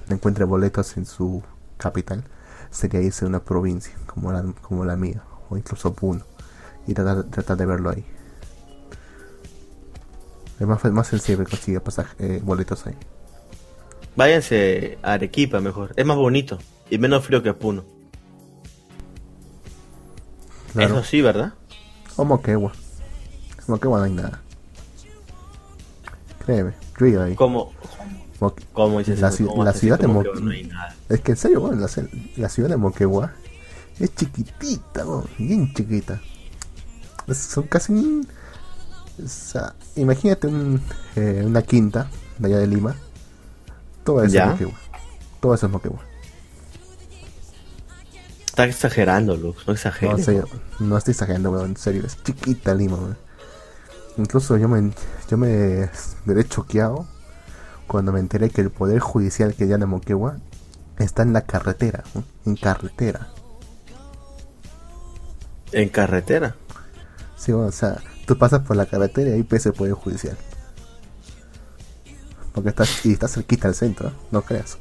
no encuentre boletos en su capital sería irse a una provincia como la, como la mía o incluso Puno y tratar, tratar de verlo ahí. Es más, más sencillo conseguir pasaje, eh, boletos ahí. Váyanse a Arequipa mejor, es más bonito y menos frío que Puno. Eso sí, ¿verdad? O Moquegua. Moquegua no hay nada. Créeme, yo ahí. Como, ¿Cómo dices la, la ciudad de Moquegua. es que en serio, bueno, la, ciudad de Moquegua es chiquitita, bien chiquita. son casi. O sea, imagínate un, eh, una quinta de allá de Lima. Todo eso es Moquegua. Todo eso es Moquegua. Está exagerando, Lux, no exageres. No, no estoy exagerando, en serio, es chiquita Lima, Incluso yo me, yo me, he choqueado cuando me enteré que el Poder Judicial que ya de Moquegua está en la carretera, en carretera. ¿En carretera? Sí, o sea, tú pasas por la carretera y ahí ves el Poder Judicial. Porque estás, y estás cerquita del centro, no creas.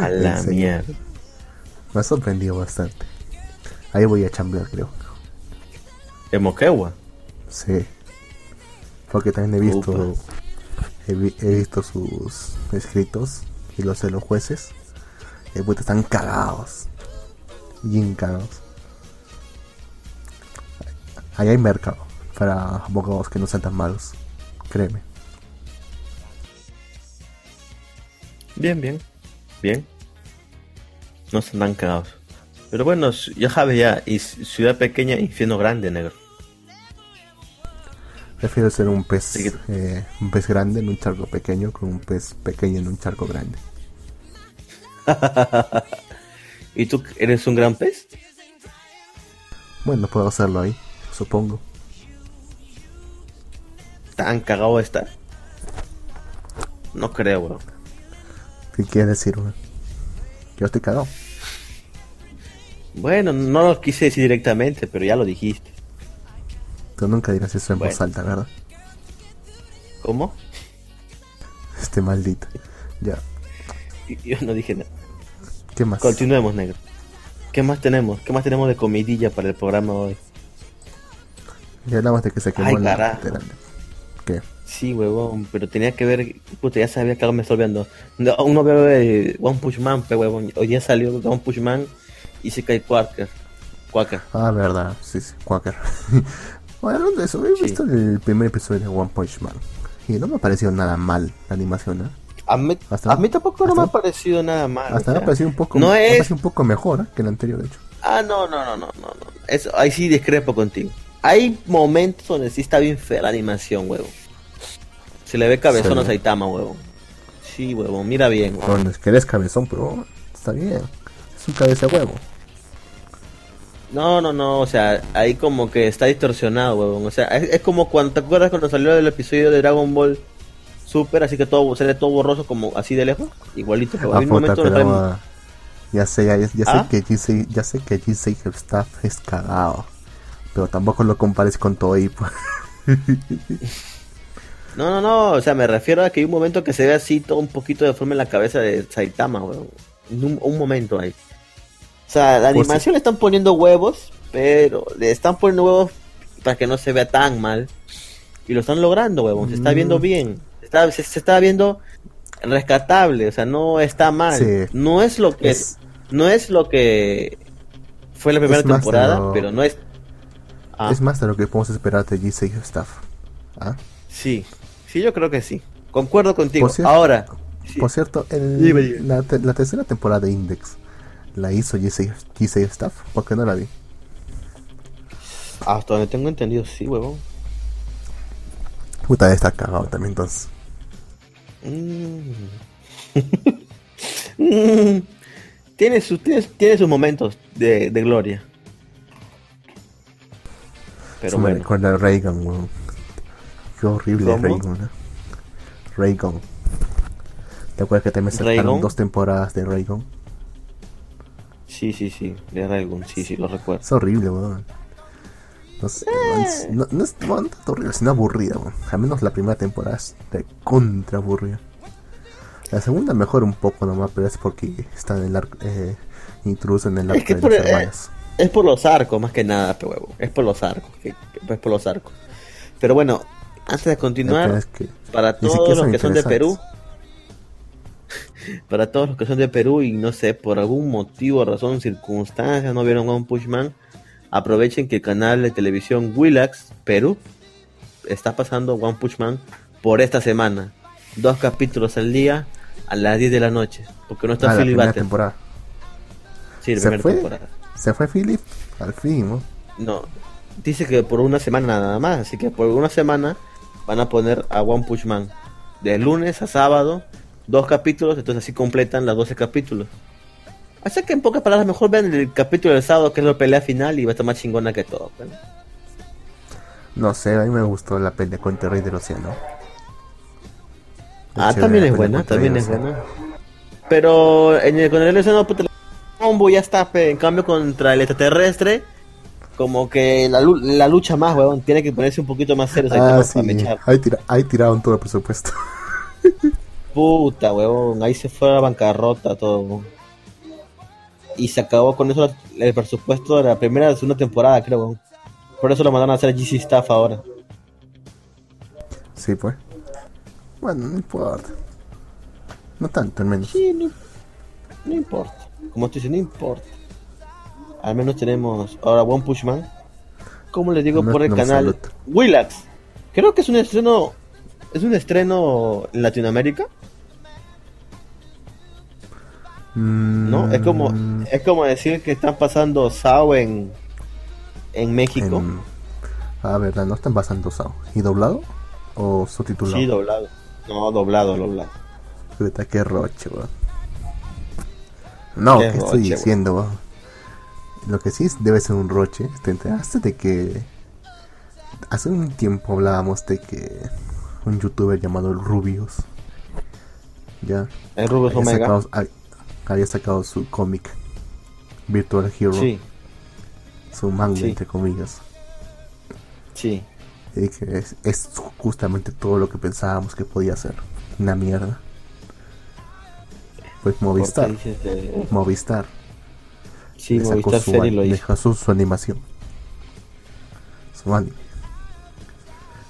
A la mierda. Me ha sorprendido bastante. Ahí voy a chamblear, creo. ¿En Moquegua? Sí. Porque también he visto he, visto sus escritos y los de los jueces. Y pues están cagados. Bien cagados. Ahí hay mercado para abogados que no sean tan malos. Créeme. Bien, bien. Bien. No están tan cagados. Pero bueno, ya sabes ya, y ciudad pequeña, infierno grande, negro. Prefiero ser un pez, eh, un pez grande en un charco pequeño que un pez pequeño en un charco grande. ¿Y tú eres un gran pez? Bueno, puedo hacerlo ahí, supongo. ¿Tan cagado está? No creo, bro. ¿Qué quieres decir, bro? Yo estoy cagado. Bueno, no lo quise decir directamente, pero ya lo dijiste. Tú nunca dirás eso en voz alta, ¿verdad? ¿Cómo? Este maldito. Ya. Yo no dije nada. ¿Qué más? Continuemos, negro. ¿Qué más tenemos? ¿Qué más tenemos de comidilla para el programa hoy? Ya hablamos de que se quemó la ¿Qué? Sí, huevón, pero tenía que ver, puta, ya sabía que algo me estoy olvidando. No, uno ve One Push Man, pero huevón, hoy día salió One Push Man y se cae Quaker. Quaker. Ah, verdad, sí, sí, Quaker. Bueno, hablando de eso, he visto el primer episodio de One Punch Man. Y no me ha parecido nada mal la animación, ¿eh? A mí, a mí tampoco no me ha parecido nada mal. Hasta me ha parecido un poco, no es... un poco mejor ¿eh? que el anterior, de hecho. Ah, no, no, no, no, no. no. Eso, ahí sí discrepo contigo. Hay momentos donde sí está bien fea la animación, huevo. Se le ve cabezón a Saitama, huevo. Sí, huevo, mira bien. Bueno, es que eres cabezón, pero está bien. Es un cabeza huevo. No, no, no, o sea, ahí como que está distorsionado, huevón. O sea, es, como cuando, ¿te acuerdas cuando salió el episodio de Dragon Ball Super? Así que todo se ve todo borroso como así de lejos, igualito. Pero ah, momento pero, ya sé, ya, ya sé ¿Ah? que G6, ya sé que G6 Staff es cagado. Pero tampoco lo compares con Toei. Pues. no, no, no, o sea, me refiero a que hay un momento que se ve así todo un poquito de forma en la cabeza de Saitama, weón. Un, un momento ahí. O sea, la animación le están poniendo huevos, pero le están poniendo huevos para que no se vea tan mal. Y lo están logrando, huevos. Se está viendo mm. bien. Está, se, está viendo rescatable. O sea, no está mal. No es lo que es, no es lo que fue la primera temporada, pero no es. Ah. Es más de lo que podemos esperar de G6 Staff. ¿Ah? Sí, sí, yo creo que sí. Concuerdo contigo. Ahora. Por cierto, en la, la tercera temporada de Index la hizo GC, Staff, ¿por qué no la vi? Hasta donde tengo entendido, sí, huevón. Puta, está cagado también entonces. Mm. tiene, sus, tiene, sus momentos de, de gloria. Pero bueno. Me Reagan, weón. Qué horrible Reagan, ¿no? Reagan. ¿Te acuerdas que te me sacaron dos temporadas de Reagan? Sí, sí, sí, de algún, sí, sí, lo recuerdo. Es horrible, weón. No sé, no, no, es tanto horrible, sino aburrida, weón. Al menos la primera temporada es de contra aburrida. La segunda mejor un poco nomás, pero es porque está en el arco, eh, intruso en el arco es que de por, eh, es por los arcos, más que nada, pero huevo. Es por los arcos, que, es por los arcos. Pero bueno, antes de continuar, para todos los que son de Perú, para todos los que son de Perú y no sé, por algún motivo, razón, circunstancia, no vieron One Punch Man, aprovechen que el canal de televisión Willax Perú está pasando One Punch Man por esta semana. Dos capítulos al día a las 10 de la noche. Porque no está ah, Philip la temporada. Sí, la primera temporada. Se fue Philip al fin, ¿no? No, dice que por una semana nada más. Así que por una semana van a poner a One Punch Man. De lunes a sábado dos capítulos, entonces así completan los 12 capítulos. Así que en pocas palabras, mejor vean el capítulo del sábado, que es la pelea final, y va a estar más chingona que todo. No sé, a mí me gustó la pelea con Rey del Océano. ah, también es buena, también es buena. Pero en el, con el Océano, puta, el combo ya está, en cambio contra el extraterrestre, como que la, la lucha más, weón, tiene que ponerse un poquito más serio. Ah, sí. ahí, tira, ahí tiraron todo el presupuesto. Puta, huevón, ahí se fue a la bancarrota todo. Y se acabó con eso el presupuesto de la primera y segunda temporada, creo, Por eso lo mandaron a hacer GC Staff ahora. Sí, pues. Bueno, no importa. No tanto, al menos. Sí, no, importa. Como te dice, no importa. Al menos tenemos ahora One Push Man. Como les digo por el canal Willax. Creo que es un estreno. Es un estreno en Latinoamérica. ¿No? Es como, mm. es como decir que están pasando SAO en, en México. Ah, verdad, no están pasando SAO. ¿Y doblado? ¿O subtitulado? Sí, doblado. No, doblado, doblado. Puta, qué roche, weón. No, ¿qué, estoy diciendo, Lo que sí debe ser un roche. Te enteraste de que. Hace un tiempo hablábamos de que un youtuber llamado Rubius. Ya. El Rubius Omega había sacado su cómic Virtual Hero. Sí. Su manga, entre comillas. Sí. Y que es, justamente todo lo que pensábamos que podía ser. Una mierda. Pues Movistar. Movistar. Sí, Movistar su, lo hizo. Su, su, animación. Su anime.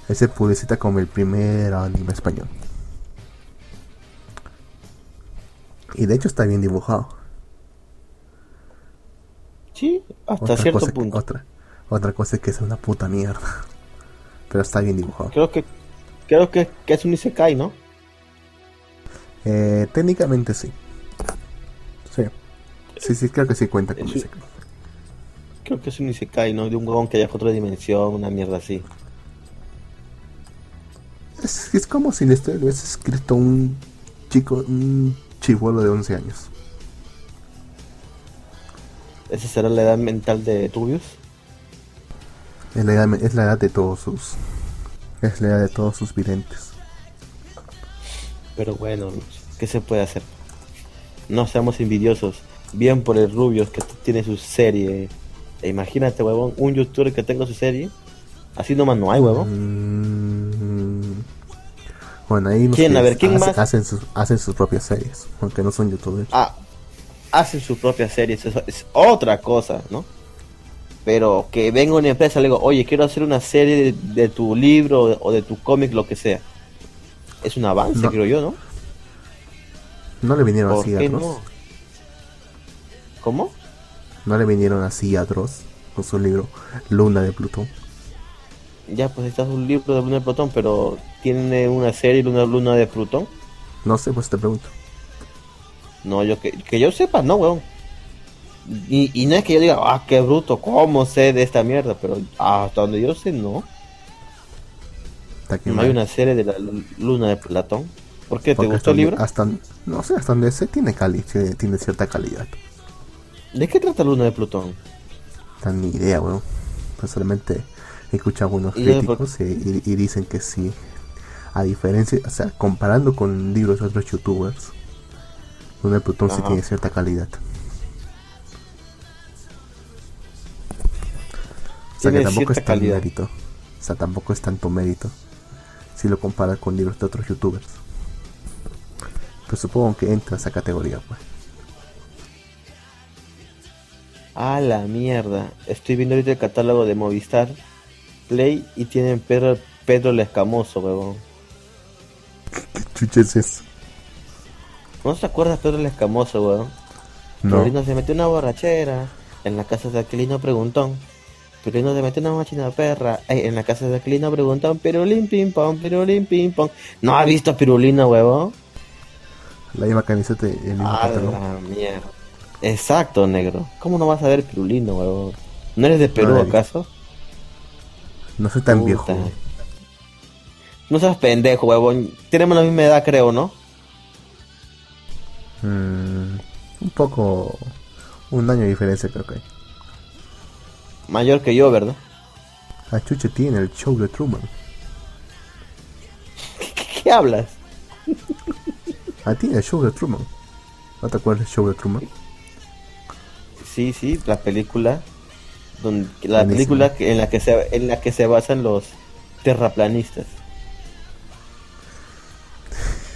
Ese publicita como el primer anime español. Y de hecho está bien dibujado. Sí, hasta cierto punto. Otra, otra cosa es que es una puta mierda. pero está bien dibujado. Creo que creo que, es un Isekai, ¿no? Eh, técnicamente. Sí. Sí, sí, creo que sí cuenta con Isekai. Creo que es un Isekai, ¿no? De un huevón que haya otra dimensión, una mierda así. Es, es como si le hubiese escrito un chico, un chivolo de 11 años. ¿Esa será la edad mental de Tubius? Es la edad, es la edad de todos sus. Es la edad de todos sus videntes. Pero bueno, ¿qué se puede hacer? No seamos envidiosos. Bien por el Rubius que tiene su serie. E imagínate, huevón, un youtuber que tenga su serie. Así nomás no hay, huevón. Mm. Bueno, ahí ¿Quién? A ver, ¿quién más? Hacen sus, hacen sus propias series, aunque no son youtubers. Ah, hacen sus propias series, eso es otra cosa, ¿no? Pero que venga una empresa y le digo, oye, quiero hacer una serie de, tu libro o de tu cómic, lo que sea. Es un avance, creo yo, ¿no? No le vinieron así a. No? ¿Cómo? No le vinieron así a Dross con su libro Luna de Plutón. Ya, pues está un libro de Luna de Plutón, pero ¿tiene una serie Luna, Luna de Plutón? No sé, pues te pregunto. No, yo que, que yo sepa, no, weón. Y, y, no es que yo diga, ah, qué bruto, ¿cómo sé de esta mierda? Pero hasta donde yo sé, no. No hay una serie de la luna de Platón. ¿Por qué? ¿Te gustó el libro? Hasta, no sé, hasta donde sé tiene, cali, tiene cierta calidad. ¿De qué trata Luna de Plutón? No ni idea, weón. Pues solamente he escuchado algunos críticos y, y, dicen que sí. A diferencia, o sea, comparando con libros de otros youtubers, Luna de Plutón sí tiene cierta calidad. O sea que tampoco es tan mérito. O sea, tampoco es tanto mérito. Si lo comparas con libros de otros youtubers. Pero supongo que entra esa categoría, pues. A la mierda. Estoy viendo ahorita el catálogo de Movistar Play y tienen Pedro, Pedro el Escamoso, weón. ¿Qué chucha es eso? ¿No se acuerdas Pedro el Escamoso, weón? No. se metió una borrachera en la casa de Aquilino Preguntón Pirulino se metió una máquina perra. en la casa de Aquilino preguntan, Pirulín ping pong, Pirulín ping pong. ¿No ha visto a Pirulina, huevo? La misma camiseta y el mismo ah, la mierda. Exacto, negro. ¿Cómo no vas a ver Pirulino, huevo? ¿No eres de Perú, acaso? No soy tan viejo. No seas pendejo, huevón. Tenemos la misma edad, creo, ¿no? Mm, un poco... Un año de diferencia creo que hay. Mayor que yo, ¿verdad? Ah, Chuche tiene el show de Truman. ¿Qué, hablas? ah, tiene el show de Truman. ¿No te acuerdas del show de Truman? Sí, sí, la película. Donde, la película en la que se en la que se basan los terraplanistas.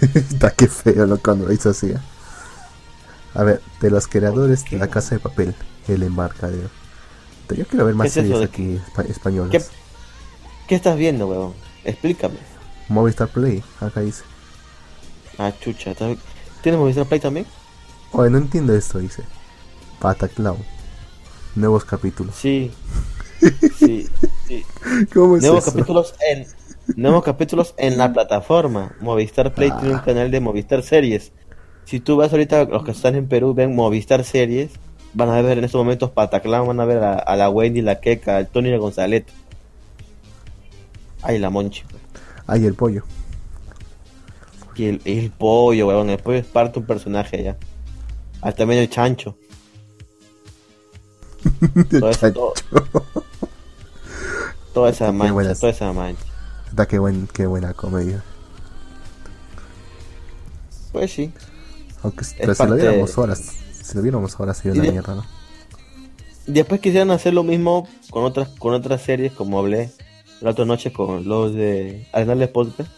Está que feo lo cuando hizo así. ¿eh? A ver, de los creadores de la casa de papel, el embarcadero. Yo quiero ver más series aquí españolas. ¿Qué, estás viendo, weón? Explícame. Movistar Play, acá dice. Ah, chucha. ¿Tienes Movistar Play también? Oye, no entiendo esto, dice. Pataclown. Nuevos capítulos. Sí. sí, sí. ¿Cómo es Nuevos capítulos en nuevos capítulos en la plataforma. Movistar Play tiene un ah. canal de Movistar Series. Si tú vas ahorita, los que están en Perú ven Movistar Series, van a ver en estos momentos Pataclan, van a ver a, la Wendy, la Queca, al Tony y la González. Ay, la Monchi. Ay, el pollo. Y el, pollo, weón. El pollo es parte de un personaje ya. Ah, también el chancho. todo toda esa mancha, toda esa mancha. Está qué, buen, qué buena comedia. Pues sí. Aunque pero si lo diéramos horas si lo viéramos ahora sería una mierda, ¿no? Después quisieran hacer lo mismo con otras con otras series, como hablé la otra noche con los de Arenales Podcast.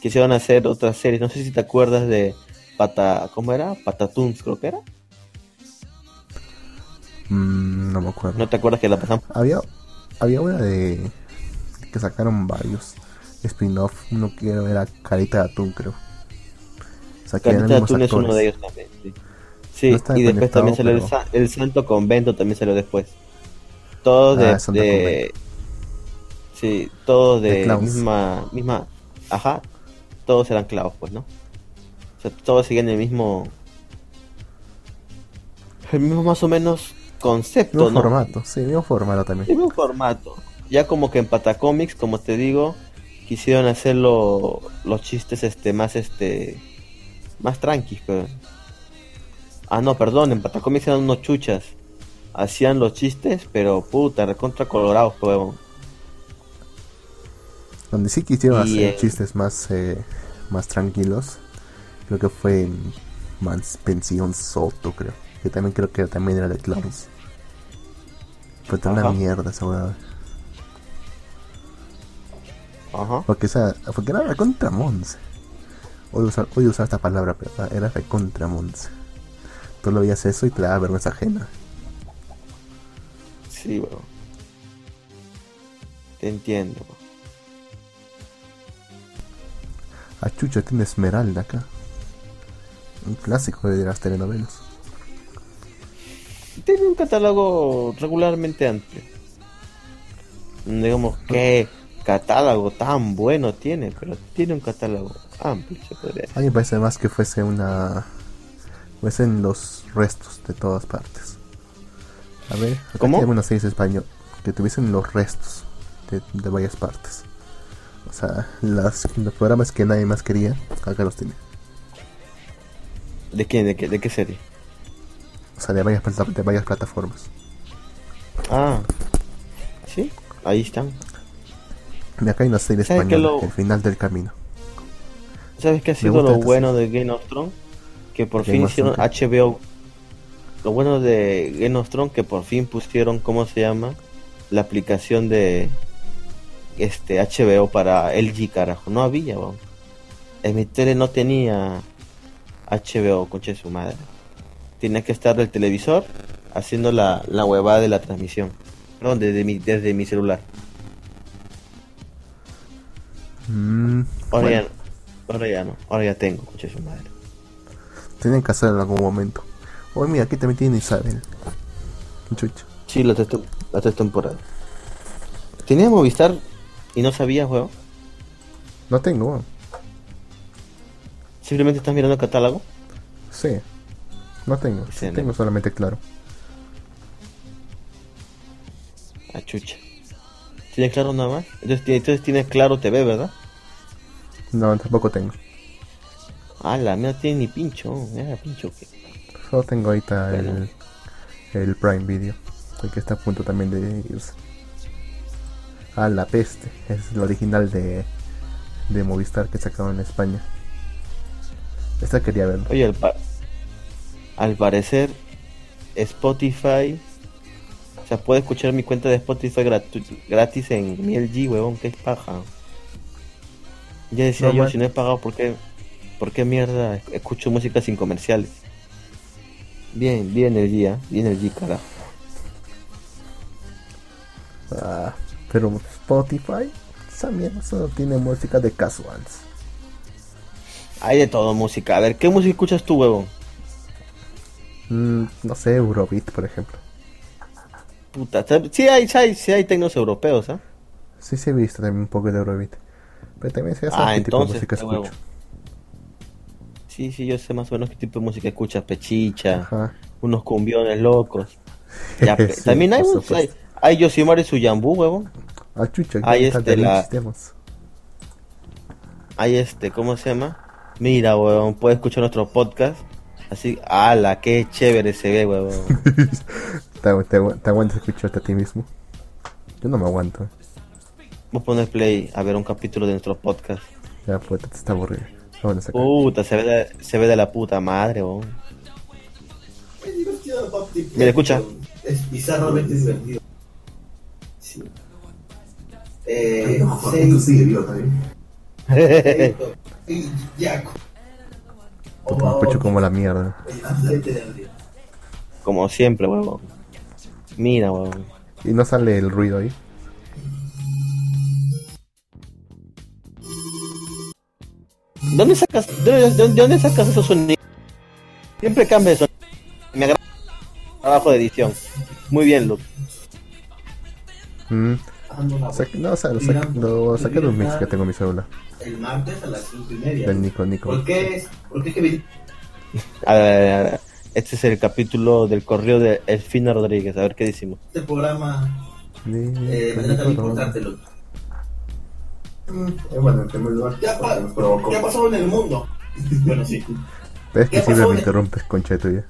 Quisieron hacer otras series, no sé si te acuerdas de Pata, ¿cómo era? Patatoons, creo que era. Mm, no me acuerdo. ¿No te acuerdas que la pasamos? Había, había una de que sacaron varios spin-off. Uno que era Carita de Atún, creo. Carita de Atún es uno de ellos también, sí. Sí, y después también salió el, Santo Convento, también salió después. Todo de, ah, Sí, Sí, todos de, misma, misma, ajá, todos eran clavos, pues, ¿no? O sea, todos siguen el mismo, el mismo más o menos concepto, mismo formato, sí, mismo formato también. mismo formato. Ya como que en Patacomics, como te digo, quisieron hacerlo los chistes este más este más tranquis, pero Ah, no, perdón, en Patacomics eran unos chuchas. Hacían los chistes, pero puta, recontra colorados, huevón. Donde sí quisieron hacer chistes más eh, más tranquilos, creo que fue en Pensión Soto, creo. Que también creo que también era de clowns. Fue toda una mierda esa huevada. Ajá. Porque, o sea, porque era recontra Monse. Hoy usar, hoy usar esta palabra, pero era recontra Monse. Tú lo veías eso y te daba vergüenza ajena. Sí, bro. Te entiendo. A Chucha tiene Esmeralda acá. Un clásico de las telenovelas. Tiene un catálogo regularmente amplio. Digamos que catálogo tan bueno tiene, pero tiene un catálogo amplio, se podría decir. A mí me parece más que fuese una. fuesen los restos de todas partes. A ver, ¿cómo? Hay una serie español que tuviesen los restos de, de varias partes. O sea, las, los programas que nadie más quería, acá los tiene. ¿De qué, de qué, de qué serie? O sea, de varias, de varias plataformas. Ah, sí, ahí están. De acá hay una serie española, El final del camino. ¿Sabes qué ha sido lo bueno de Game of Thrones? Que por fin hicieron HBO. Lo bueno de Game of Thrones que por fin pusieron, ¿cómo se llama? La aplicación de este HBO para LG, carajo. No había, vamos. En mi tele no tenía HBO, coche su madre. Tenía que estar del televisor haciendo la, la huevada de la transmisión. Perdón, desde mi, desde mi celular. Mm, ahora, ya, ahora ya no, ahora ya tengo, coche su madre. Tienen que hacerlo en algún momento. Oye, mira, aquí también tiene Isabel. Chucha. Sí, la tres, la tres temporadas. ¿Tenía Movistar y no sabía, juego? No tengo, ¿Simplemente estás mirando el catálogo? Sí. No tengo. tengo solamente claro. Ah, chucha. ¿Tienes claro nada más? Entonces, tienes claro TV, ¿verdad? No, tampoco tengo. Ah, la mía tiene ni pincho. Mira, pincho que. Solo tengo ahorita el, el Prime Video. El que está a punto también de irse. Ah, La Peste. Es el original de, de Movistar que sacaron en España. Esta quería verlo. Oye, al, al parecer Spotify o sea, puedo escuchar mi cuenta de Spotify gratis en mi LG, huevón, que es paja. Ya decía yo, si no he pagado, ¿por qué, ¿por qué mierda escucho música sin comerciales? Bien, bien el día, bien el G, carajo. Ah, pero Spotify, esa mierda solo tiene música de casuals. Hay de todo música. A ver, ¿qué música escuchas tú, huevón? Mm, no sé, Eurobeat, por ejemplo. Puta, sí hay, sí hay, tecnos europeos, ¿ah? Sí, sí he visto también un poco de Eurobeat. Pero también sé ah, qué tipo de música escucho. Sí, sí, yo sé más o menos qué tipo de música escuchas. Pechicha, unos cumbiones locos. también hay, hay, hay Yosimar y su Yambú, huevón. Ah, chucha, hay este, la... Hay este, ¿cómo se llama? Mira, huevón, puedes escuchar nuestro podcast. Así, ala, qué chévere se ve, huevón. te, aguantas escucharte a ti mismo. Yo no me aguanto. Vos pones play a ver un capítulo de nuestro podcast. Ya, pues, te está aburrido. Puta, se ve, de, se ve de la puta madre, weón. Es divertido, papi. Mira, escucha. Es bizarramente divertido. Sí. Eh, no, sí. sigue vivo también. Yaco. Escucho como la mierda. Como siempre, weón. Mira, weón. Y no sale el ruido ahí. ¿Dónde sacas, de, dónde sacas esos sonidos? Siempre cambia de sonido. Me agrada trabajo de edición. Muy bien, Luke. Mm. no, o sea, lo, saqué de un mix que tengo en mi celular. El martes a las 5 y media. Del Nico Nico. ¿Por qué? ¿Por qué es que a ver, a ver, este es el capítulo del correo de Elfina Rodríguez. A ver qué decimos. Este programa eh, de importártelo. Mm, eh, bueno, en primer lugar, ¿qué ha pasado en el mundo? bueno, sí. ¿Ves que siempre me interrumpes, concha tuya?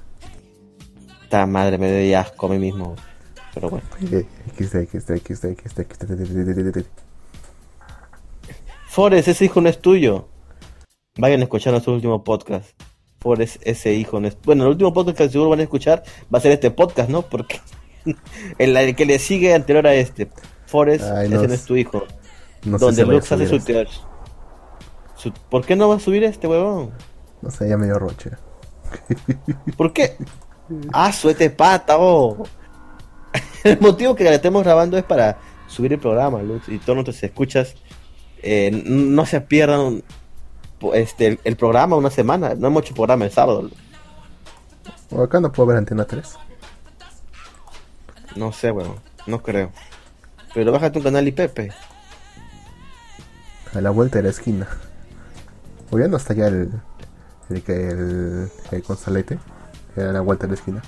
Esta madre me doy asco a mí mismo. Pero bueno. Forest, ese hijo no es tuyo. Vayan a escuchar nuestro último podcast. Forest, ese hijo no es. Bueno, el último podcast que seguro van a escuchar va a ser este podcast, ¿no? Porque el, que le sigue anterior a este. Forest, ese no es tu hijo. donde Lux hace su, su, ¿Por qué no va a subir este huevón? No sé, ya medio roche. ¿Por qué? Ah, suete pata, oh. el motivo que le estemos grabando es para subir el programa, Luz, y todos nuestros escuchas eh, no se pierdan este, el, programa una semana. No hemos hecho programa el sábado. O acá no puedo ver Antena 3. No sé, bueno, no creo. Pero bájate un canal IPP. A la vuelta de la esquina. O ya no está ya el, el, el, el Gonzalete. Era a la vuelta de la esquina.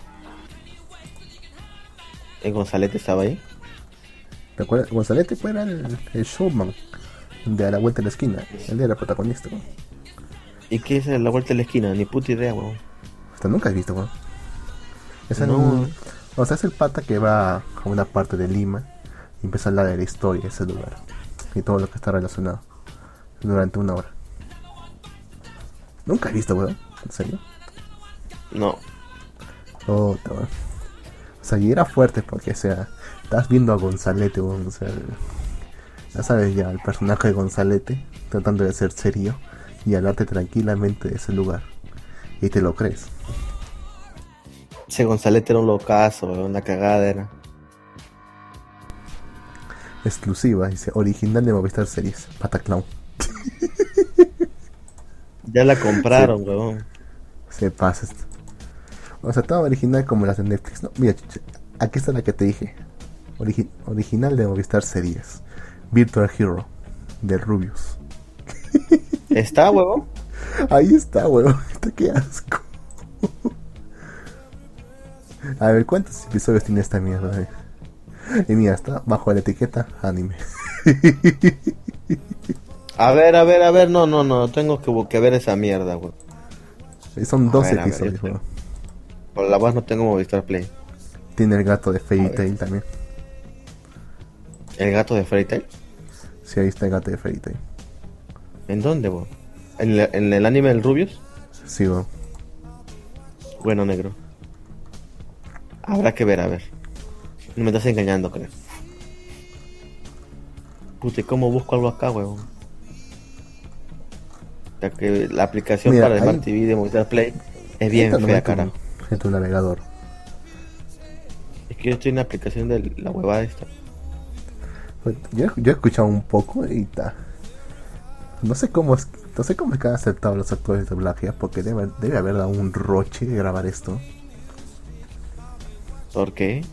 ¿El Gonzalete estaba ahí? ¿Recuerdas? Gonzalete fue el, el, showman de a la vuelta de la esquina. Él era el protagonista. ¿Y qué es a la vuelta de la esquina? Ni puta idea, weón. Hasta nunca has visto, weón. Esa no. O sea, es el pata que va a una parte de Lima y empieza a hablar de la historia de ese lugar y todo lo que está relacionado durante una hora. Nunca has visto, weón. ¿En serio? No. Oh, weón. O sea, y era fuerte porque, o sea, estás viendo a Gonzalete, o sea, ya sabes ya, el personaje de Gonzalete tratando de ser serio y hablarte tranquilamente de ese lugar. Y te lo crees. Ese Gonzalete era un locazo, una cagada era. Exclusiva, dice, original de Movistar Series, Pataclown. ya la compraron, weón. Se pasa esto. O sea, tan original como las de Netflix. No, mira, aquí está la que te dije. original de Movistar Series. Virtual Hero. De Rubius. ¿Está, huevón? Ahí está, huevón. Está qué asco. A ver, ¿cuántos episodios tiene esta mierda? Y mira, está bajo la etiqueta anime. A ver, a ver, a ver, no, no, no, tengo que, ver esa mierda, weón. Son dos episodios, weón. Por la voz no tengo Movistar Play. Tiene el gato de Fairy Tail también. ¿El gato de Fairy Tail? Sí, ahí está el gato de Fairy Tail. ¿En dónde, vos? ¿En, el anime del Rubius? Sí, vos. Bueno, negro. Habrá que ver, a ver. No me estás engañando, creo. Puta, ¿cómo busco algo acá, weón? Ya que la aplicación para Smart TV de Movistar Play es bien fea, cara en tu navegador. Es que yo estoy en la aplicación de la huevada esta. Pues, yo, he escuchado un poco y ta. No sé cómo es, no sé cómo es que han aceptado los actores de doblaje, porque debe, debe haber dado un roche de grabar esto. ¿Por qué?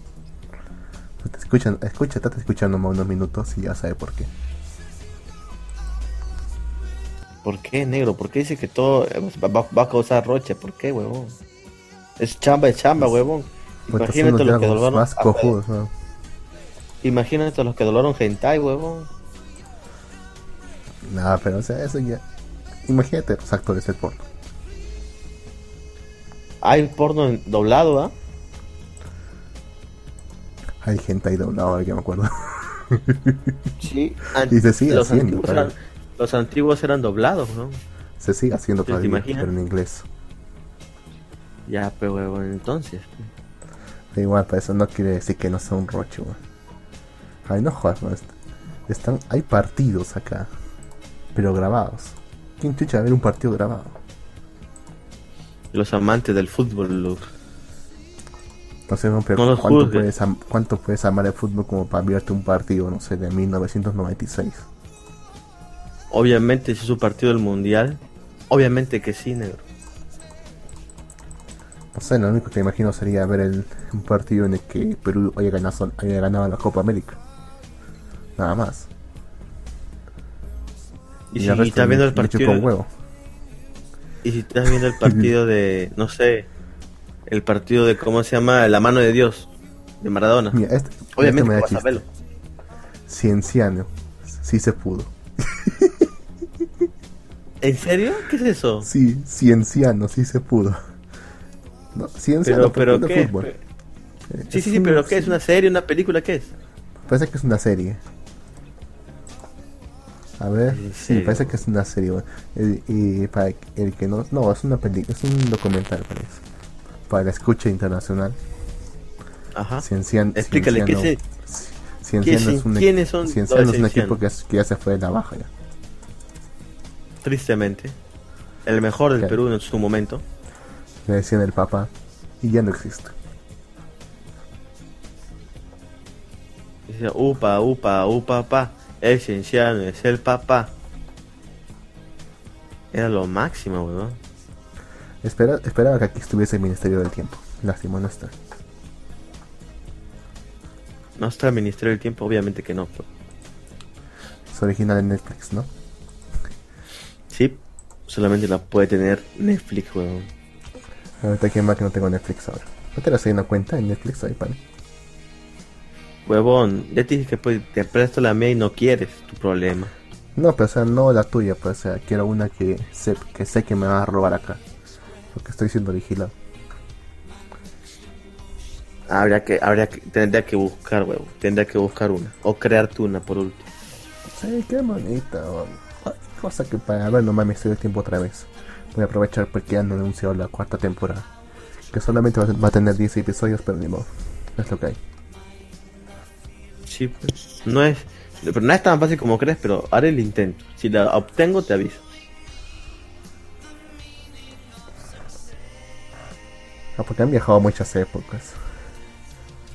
Te escuchan, escucha, estate escuchando más unos minutos y ya sabe por qué. ¿Por qué, negro? ¿Por qué dice que todo va, va a causar roche? ¿Por qué, huevón? Es chamba, es chamba, huevón. Imagínate los que doblaron. Más cojudos, ¿no? Imagínate los que doblaron hentai, huevón. Nada, pero o sea, eso ya. Imagínate los actores del porno. Hay porno doblado, ¿ah? Hay hentai doblado, ya me acuerdo. Sí, y se sigue los haciendo. Antiguos eran, los antiguos eran doblados, ¿no? Se sigue haciendo todavía, pero en inglés. Ya, pero bueno, entonces. Igual, para eso no quiere decir que no sea un roche, weón. Ay, no jodas, Están, hay partidos acá, pero grabados. ¿Quién chucha a ver un partido grabado? Los amantes del fútbol, No sé, pero ¿cuánto, puedes, ¿cuánto puedes amar el fútbol como para verte un partido, no sé, de 1996? Obviamente, si es un partido del mundial, obviamente que sí, negro. No sé, lo único que imagino sería ver el, un partido en el que Perú haya ganado, haya ganado la Copa América. Nada más. Y, si estás viendo el partido. Con huevo. Y si estás viendo el partido de. No sé. El partido de. ¿Cómo se llama? La mano de Dios. De Maradona. Este, Obviamente este vas a. Cienciano. Sí se pudo. ¿En serio? ¿Qué es eso? Sí, cienciano, sí se pudo. No, cienciano, pero, pero ¿qué? Fútbol. Sí, sí, sí, pero ¿qué? ¿Es una serie, una película? ¿Qué es? Parece que es una serie. A ver, sí, parece que es una serie. Y, para el que no. No, es una película, es un documental, parece. Para la escucha internacional. Ajá. Cienciano, Explícale, ¿qué es? Cienciano es un, ¿Quiénes son Cienciano es un equipo que, que, ya se fue de la baja ya. Tristemente. El mejor del Perú en su momento. Le decían el papá. Y ya no existe. Dice, upa, upa, upa, pa. El cienciano es el papá. Era lo máximo, weón. Espera, esperaba que aquí estuviese el Ministerio del Tiempo. Lástima, no está. No está el Ministerio del Tiempo, obviamente que no. Es original en Netflix, ¿no? Sí, solamente la puede tener Netflix, weón. Ahorita quién más que no tengo Netflix ahora. ¿No te la una cuenta en Netflix ahí, pan? Huevón, ya te dije que pues, te presto la mía y no quieres, tu problema. No, pero o sea, no la tuya, pues o sea, quiero una que sé que, sé que me va a robar acá. Porque estoy siendo vigilado. Habría que, habría que, tendría que buscar, huevo. Tendría que buscar una. O crearte una por último. Sí, qué bonita, Cosa que para ver, no mames, estoy de tiempo otra vez. Voy a aprovechar porque han anunciado la cuarta temporada. Que solamente va a tener 10 episodios, pero ni modo. Es lo que hay. Sí, pues. No es, pero no es tan fácil como crees, pero haré el intento. Si la obtengo, te aviso. Ah, porque han viajado muchas épocas.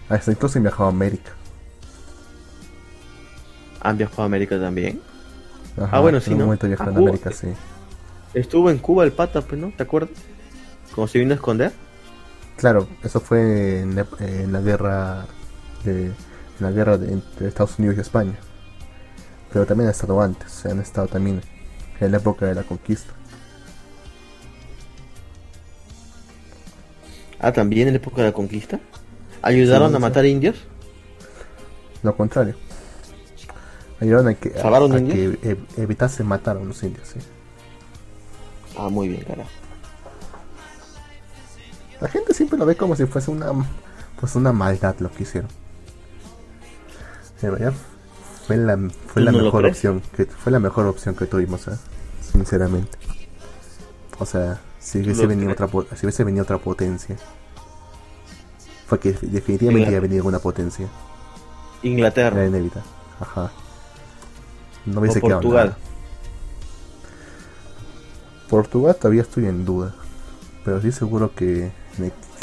Hasta incluso han viajado a América. ¿Han viajado a América también? ah, bueno, sí, en un momento viajó en América, sí. Estuvo en Cuba el pata, pues, ¿no? ¿Te acuerdas? ¿Cómo se vino a esconder? Claro, eso fue en la guerra de la guerra entre Estados Unidos y España. Pero también ha estado antes, han estado también en la época de la conquista. Ah, también en la época de la conquista. ¿Ayudaron a matar indios? Lo contrario. Ayudaron a que, que evitase matar a los indios, sí. Ah, muy bien, carajo. La gente siempre lo ve como si fuese una pues una maldad lo que hicieron fue la, fue la mejor opción que fue la mejor opción que tuvimos, ¿eh? sinceramente. O sea, si hubiese venido otra si hubiese venido otra potencia. Fue que definitivamente iba a venir una potencia. Inglaterra. Era Ajá. No hubiese quedado Portugal. Portugal todavía estoy en duda. Pero sí seguro que,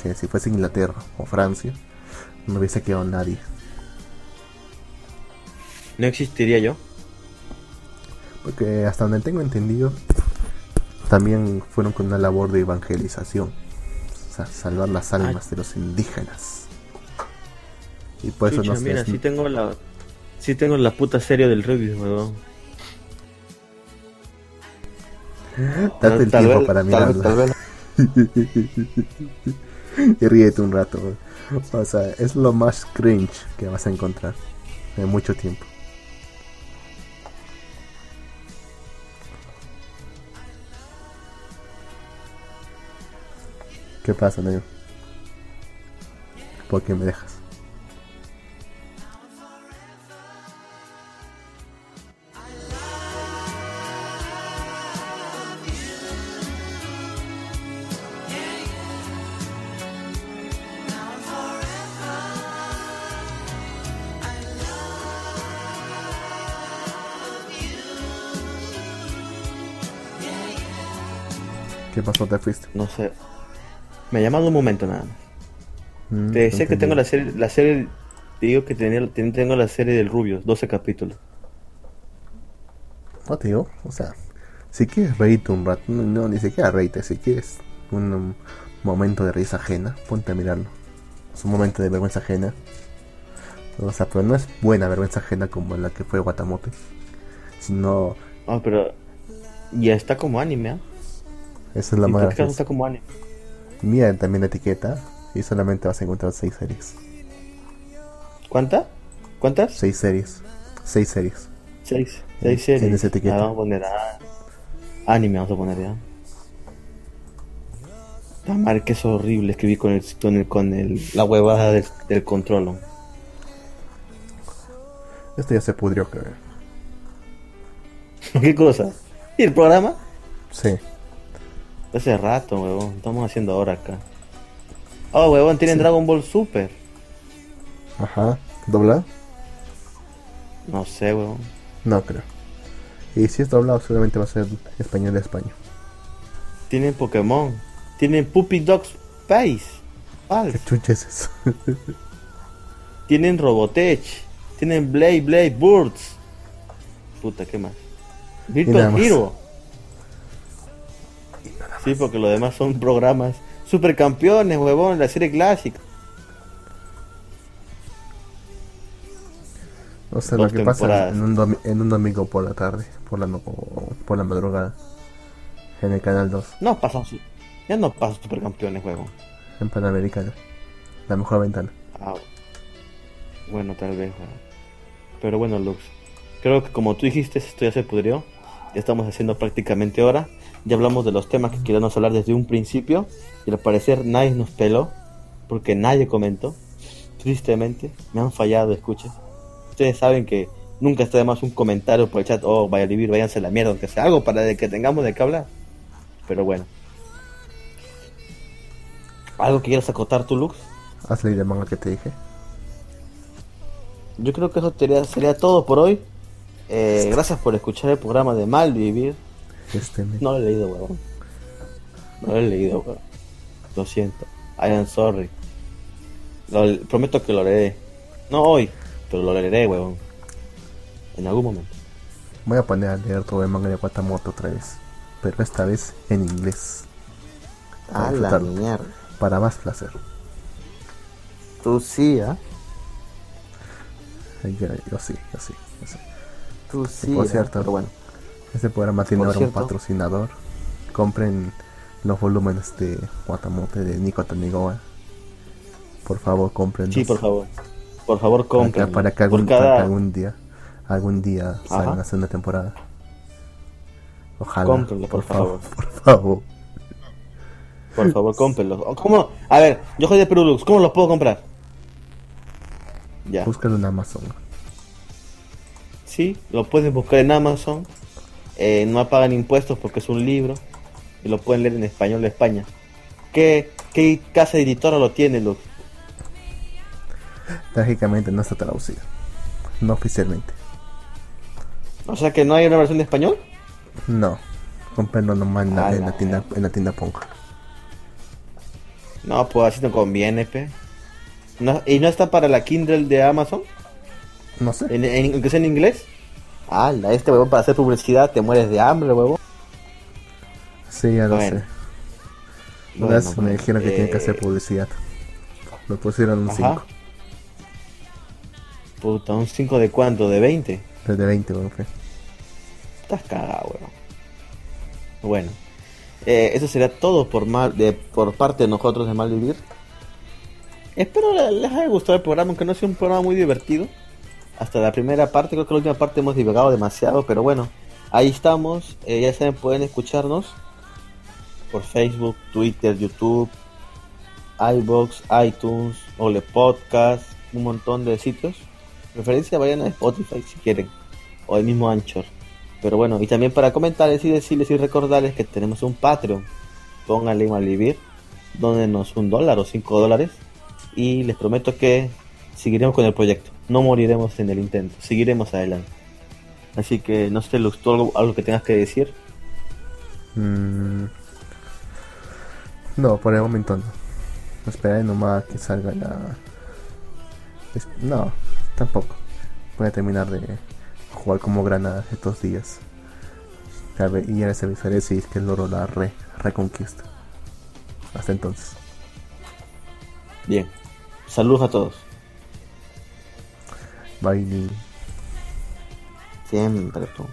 que si fuese Inglaterra o Francia, no hubiese quedado nadie no existiría yo. Porque hasta donde tengo entendido, también fueron con una labor de evangelización. O sea, salvar las almas de los indígenas. Y por eso no sé. Mira, sí tengo la. Sí tengo la puta serie del Rubius, weón. Date el tiempo para mirarla. y ríete un rato, O sea, es lo más cringe que vas a encontrar en mucho tiempo. ¿Qué pasa, negro? ¿Por qué me dejas? ¿Qué pasó? ¿Te fuiste? No sé. Me ha llamado un momento nada más. Mm, te decía que tengo la serie, la serie, digo que tenía, tengo la serie del Rubio, 12 capítulos. No, tío, o sea, si quieres reírte un rato, no, ni siquiera reírte, si quieres un, momento de risa ajena, ponte a mirarlo. Es un momento de vergüenza ajena. O sea, pero no es buena vergüenza ajena como la que fue Guatamote. Sino. Ah, pero. Ya está como anime, ¿eh? Esa es la más. está como anime. Mira también la etiqueta. Y solamente vas a encontrar 6 series. ¿Cuántas? ¿Cuántas? 6 series. 6 series. 6 series. En esa etiqueta. Ah, vamos a poner anime, vamos a poner ya. La marca es horrible escribí con el, con el, con el la huevada del, del control. Esto ya se pudrió, creo. ¿Qué cosa? ¿Y el programa? Sí. Hace rato, huevón. Estamos haciendo ahora acá. Oh, huevón, tienen Dragon Ball Super. Ajá. ¿Doblado? No sé, huevón. No creo. Y si es doblado, seguramente va a ser español de España. Tienen Pokémon. Tienen Puppy Dogs Space. ¿Qué chuches eso? Tienen Robotech. Tienen Blade Blade Birds. Puta, ¿qué más? Virtual Hero. Sí, porque los demás son programas supercampeones, huevón, la serie clásica. O sea, lo que pasa en un, en un, domingo por la tarde, por la, por la madrugada, en el canal 2. No pasa, ya no pasa supercampeones, huevón. En Panamericana, la mejor ventana. Ah, bueno, tal vez, pero bueno, Lux, creo que como tú dijiste, esto ya se pudrió. Ya estamos haciendo prácticamente hora. Ya hablamos de los temas que queríamos hablar desde un principio. Y al parecer nadie nos peló. Porque nadie comentó. Tristemente, me han fallado, escuchen. Ustedes saben que nunca está de más un comentario por el chat. Oh, vaya a vivir, váyanse a la mierda, aunque sea algo para que tengamos de qué hablar. Pero bueno. ¿Algo que quieras acotar tu Lux? Haz la manga que te dije yo creo que eso sería, todo por hoy. Eh, gracias por escuchar el programa de Malvivir. Este no lo he leído, weón. No lo he leído, weón. Lo siento. I am sorry. prometo que lo leeré. No hoy, pero lo leeré, weón. En algún momento. Voy a poner a leer todo el manga de Guatamoto otra vez. Pero esta vez en inglés. Para, la mierda. para más placer. Tú sí, ¿ah? Yo, sí, yo sí, yo sí. Tú sí. por cierto, bueno. Este programa tiene ahora un patrocinador. Compren los volúmenes de Guatamote de Nico Tanigoa. Por favor, compren. Sí, por favor. Por favor, compren. Para, que, algún, algún día, algún día salgan a segunda temporada. Ojalá. Cómprenlo, por, favor. Por favor. Por favor, cómprenlo. ¿Cómo? A ver, yo soy de Perulux. ¿Cómo los puedo comprar? Ya. Búscalo en Amazon. Sí, lo pueden buscar en Amazon. Eh, no pagan impuestos porque es un libro. Y lo pueden leer en español de España. ¿Qué, qué casa editora lo tiene, Luz? Trágicamente no está traducido. No oficialmente. O sea que no hay una versión de español? No. Comprendo nomás en, la, en la tienda, en la tienda No, pues así no conviene, pe. ¿Y no está para la Kindle de Amazon? No sé. ¿En, en, es en inglés? Ah, este huevo para hacer publicidad te mueres de hambre, huevo. Sí, ya lo sé. me pues, dijeron que tienen que hacer eh, publicidad. Me pusieron un 5. Puta, ¿un 5 de cuánto? ¿De 20? De 20, weón. Estás cagado, weón. Bueno. Eh, eso sería todo por mal, de, por parte de nosotros de Malvivir. Espero les haya gustado el programa, aunque no sea un programa muy divertido. Hasta la primera parte, creo que la última parte hemos divagado demasiado, pero bueno, ahí estamos. Eh, ya saben, pueden escucharnos por Facebook, Twitter, YouTube, iBox, iTunes, Ole Podcast, un montón de sitios. Preferencia vayan a Spotify si quieren, o el mismo Anchor. Pero bueno, y también para comentarles y decirles y recordarles que tenemos un Patreon. Pónganle a vivir, nos un dólar o cinco dólares y les prometo que seguiremos con el proyecto. No moriremos en el intento, seguiremos adelante. Así que no sé, Lux, ¿tú algo, algo que tengas que decir? Mm. no, por el momento no. Esperaré nomás que salga la... No, tampoco. Voy a terminar de jugar como granada estos días. Y ya les avisaré si es que el loro la re reconquista. Hasta entonces. Bien. Saludos a todos. Bye. Siempre tú.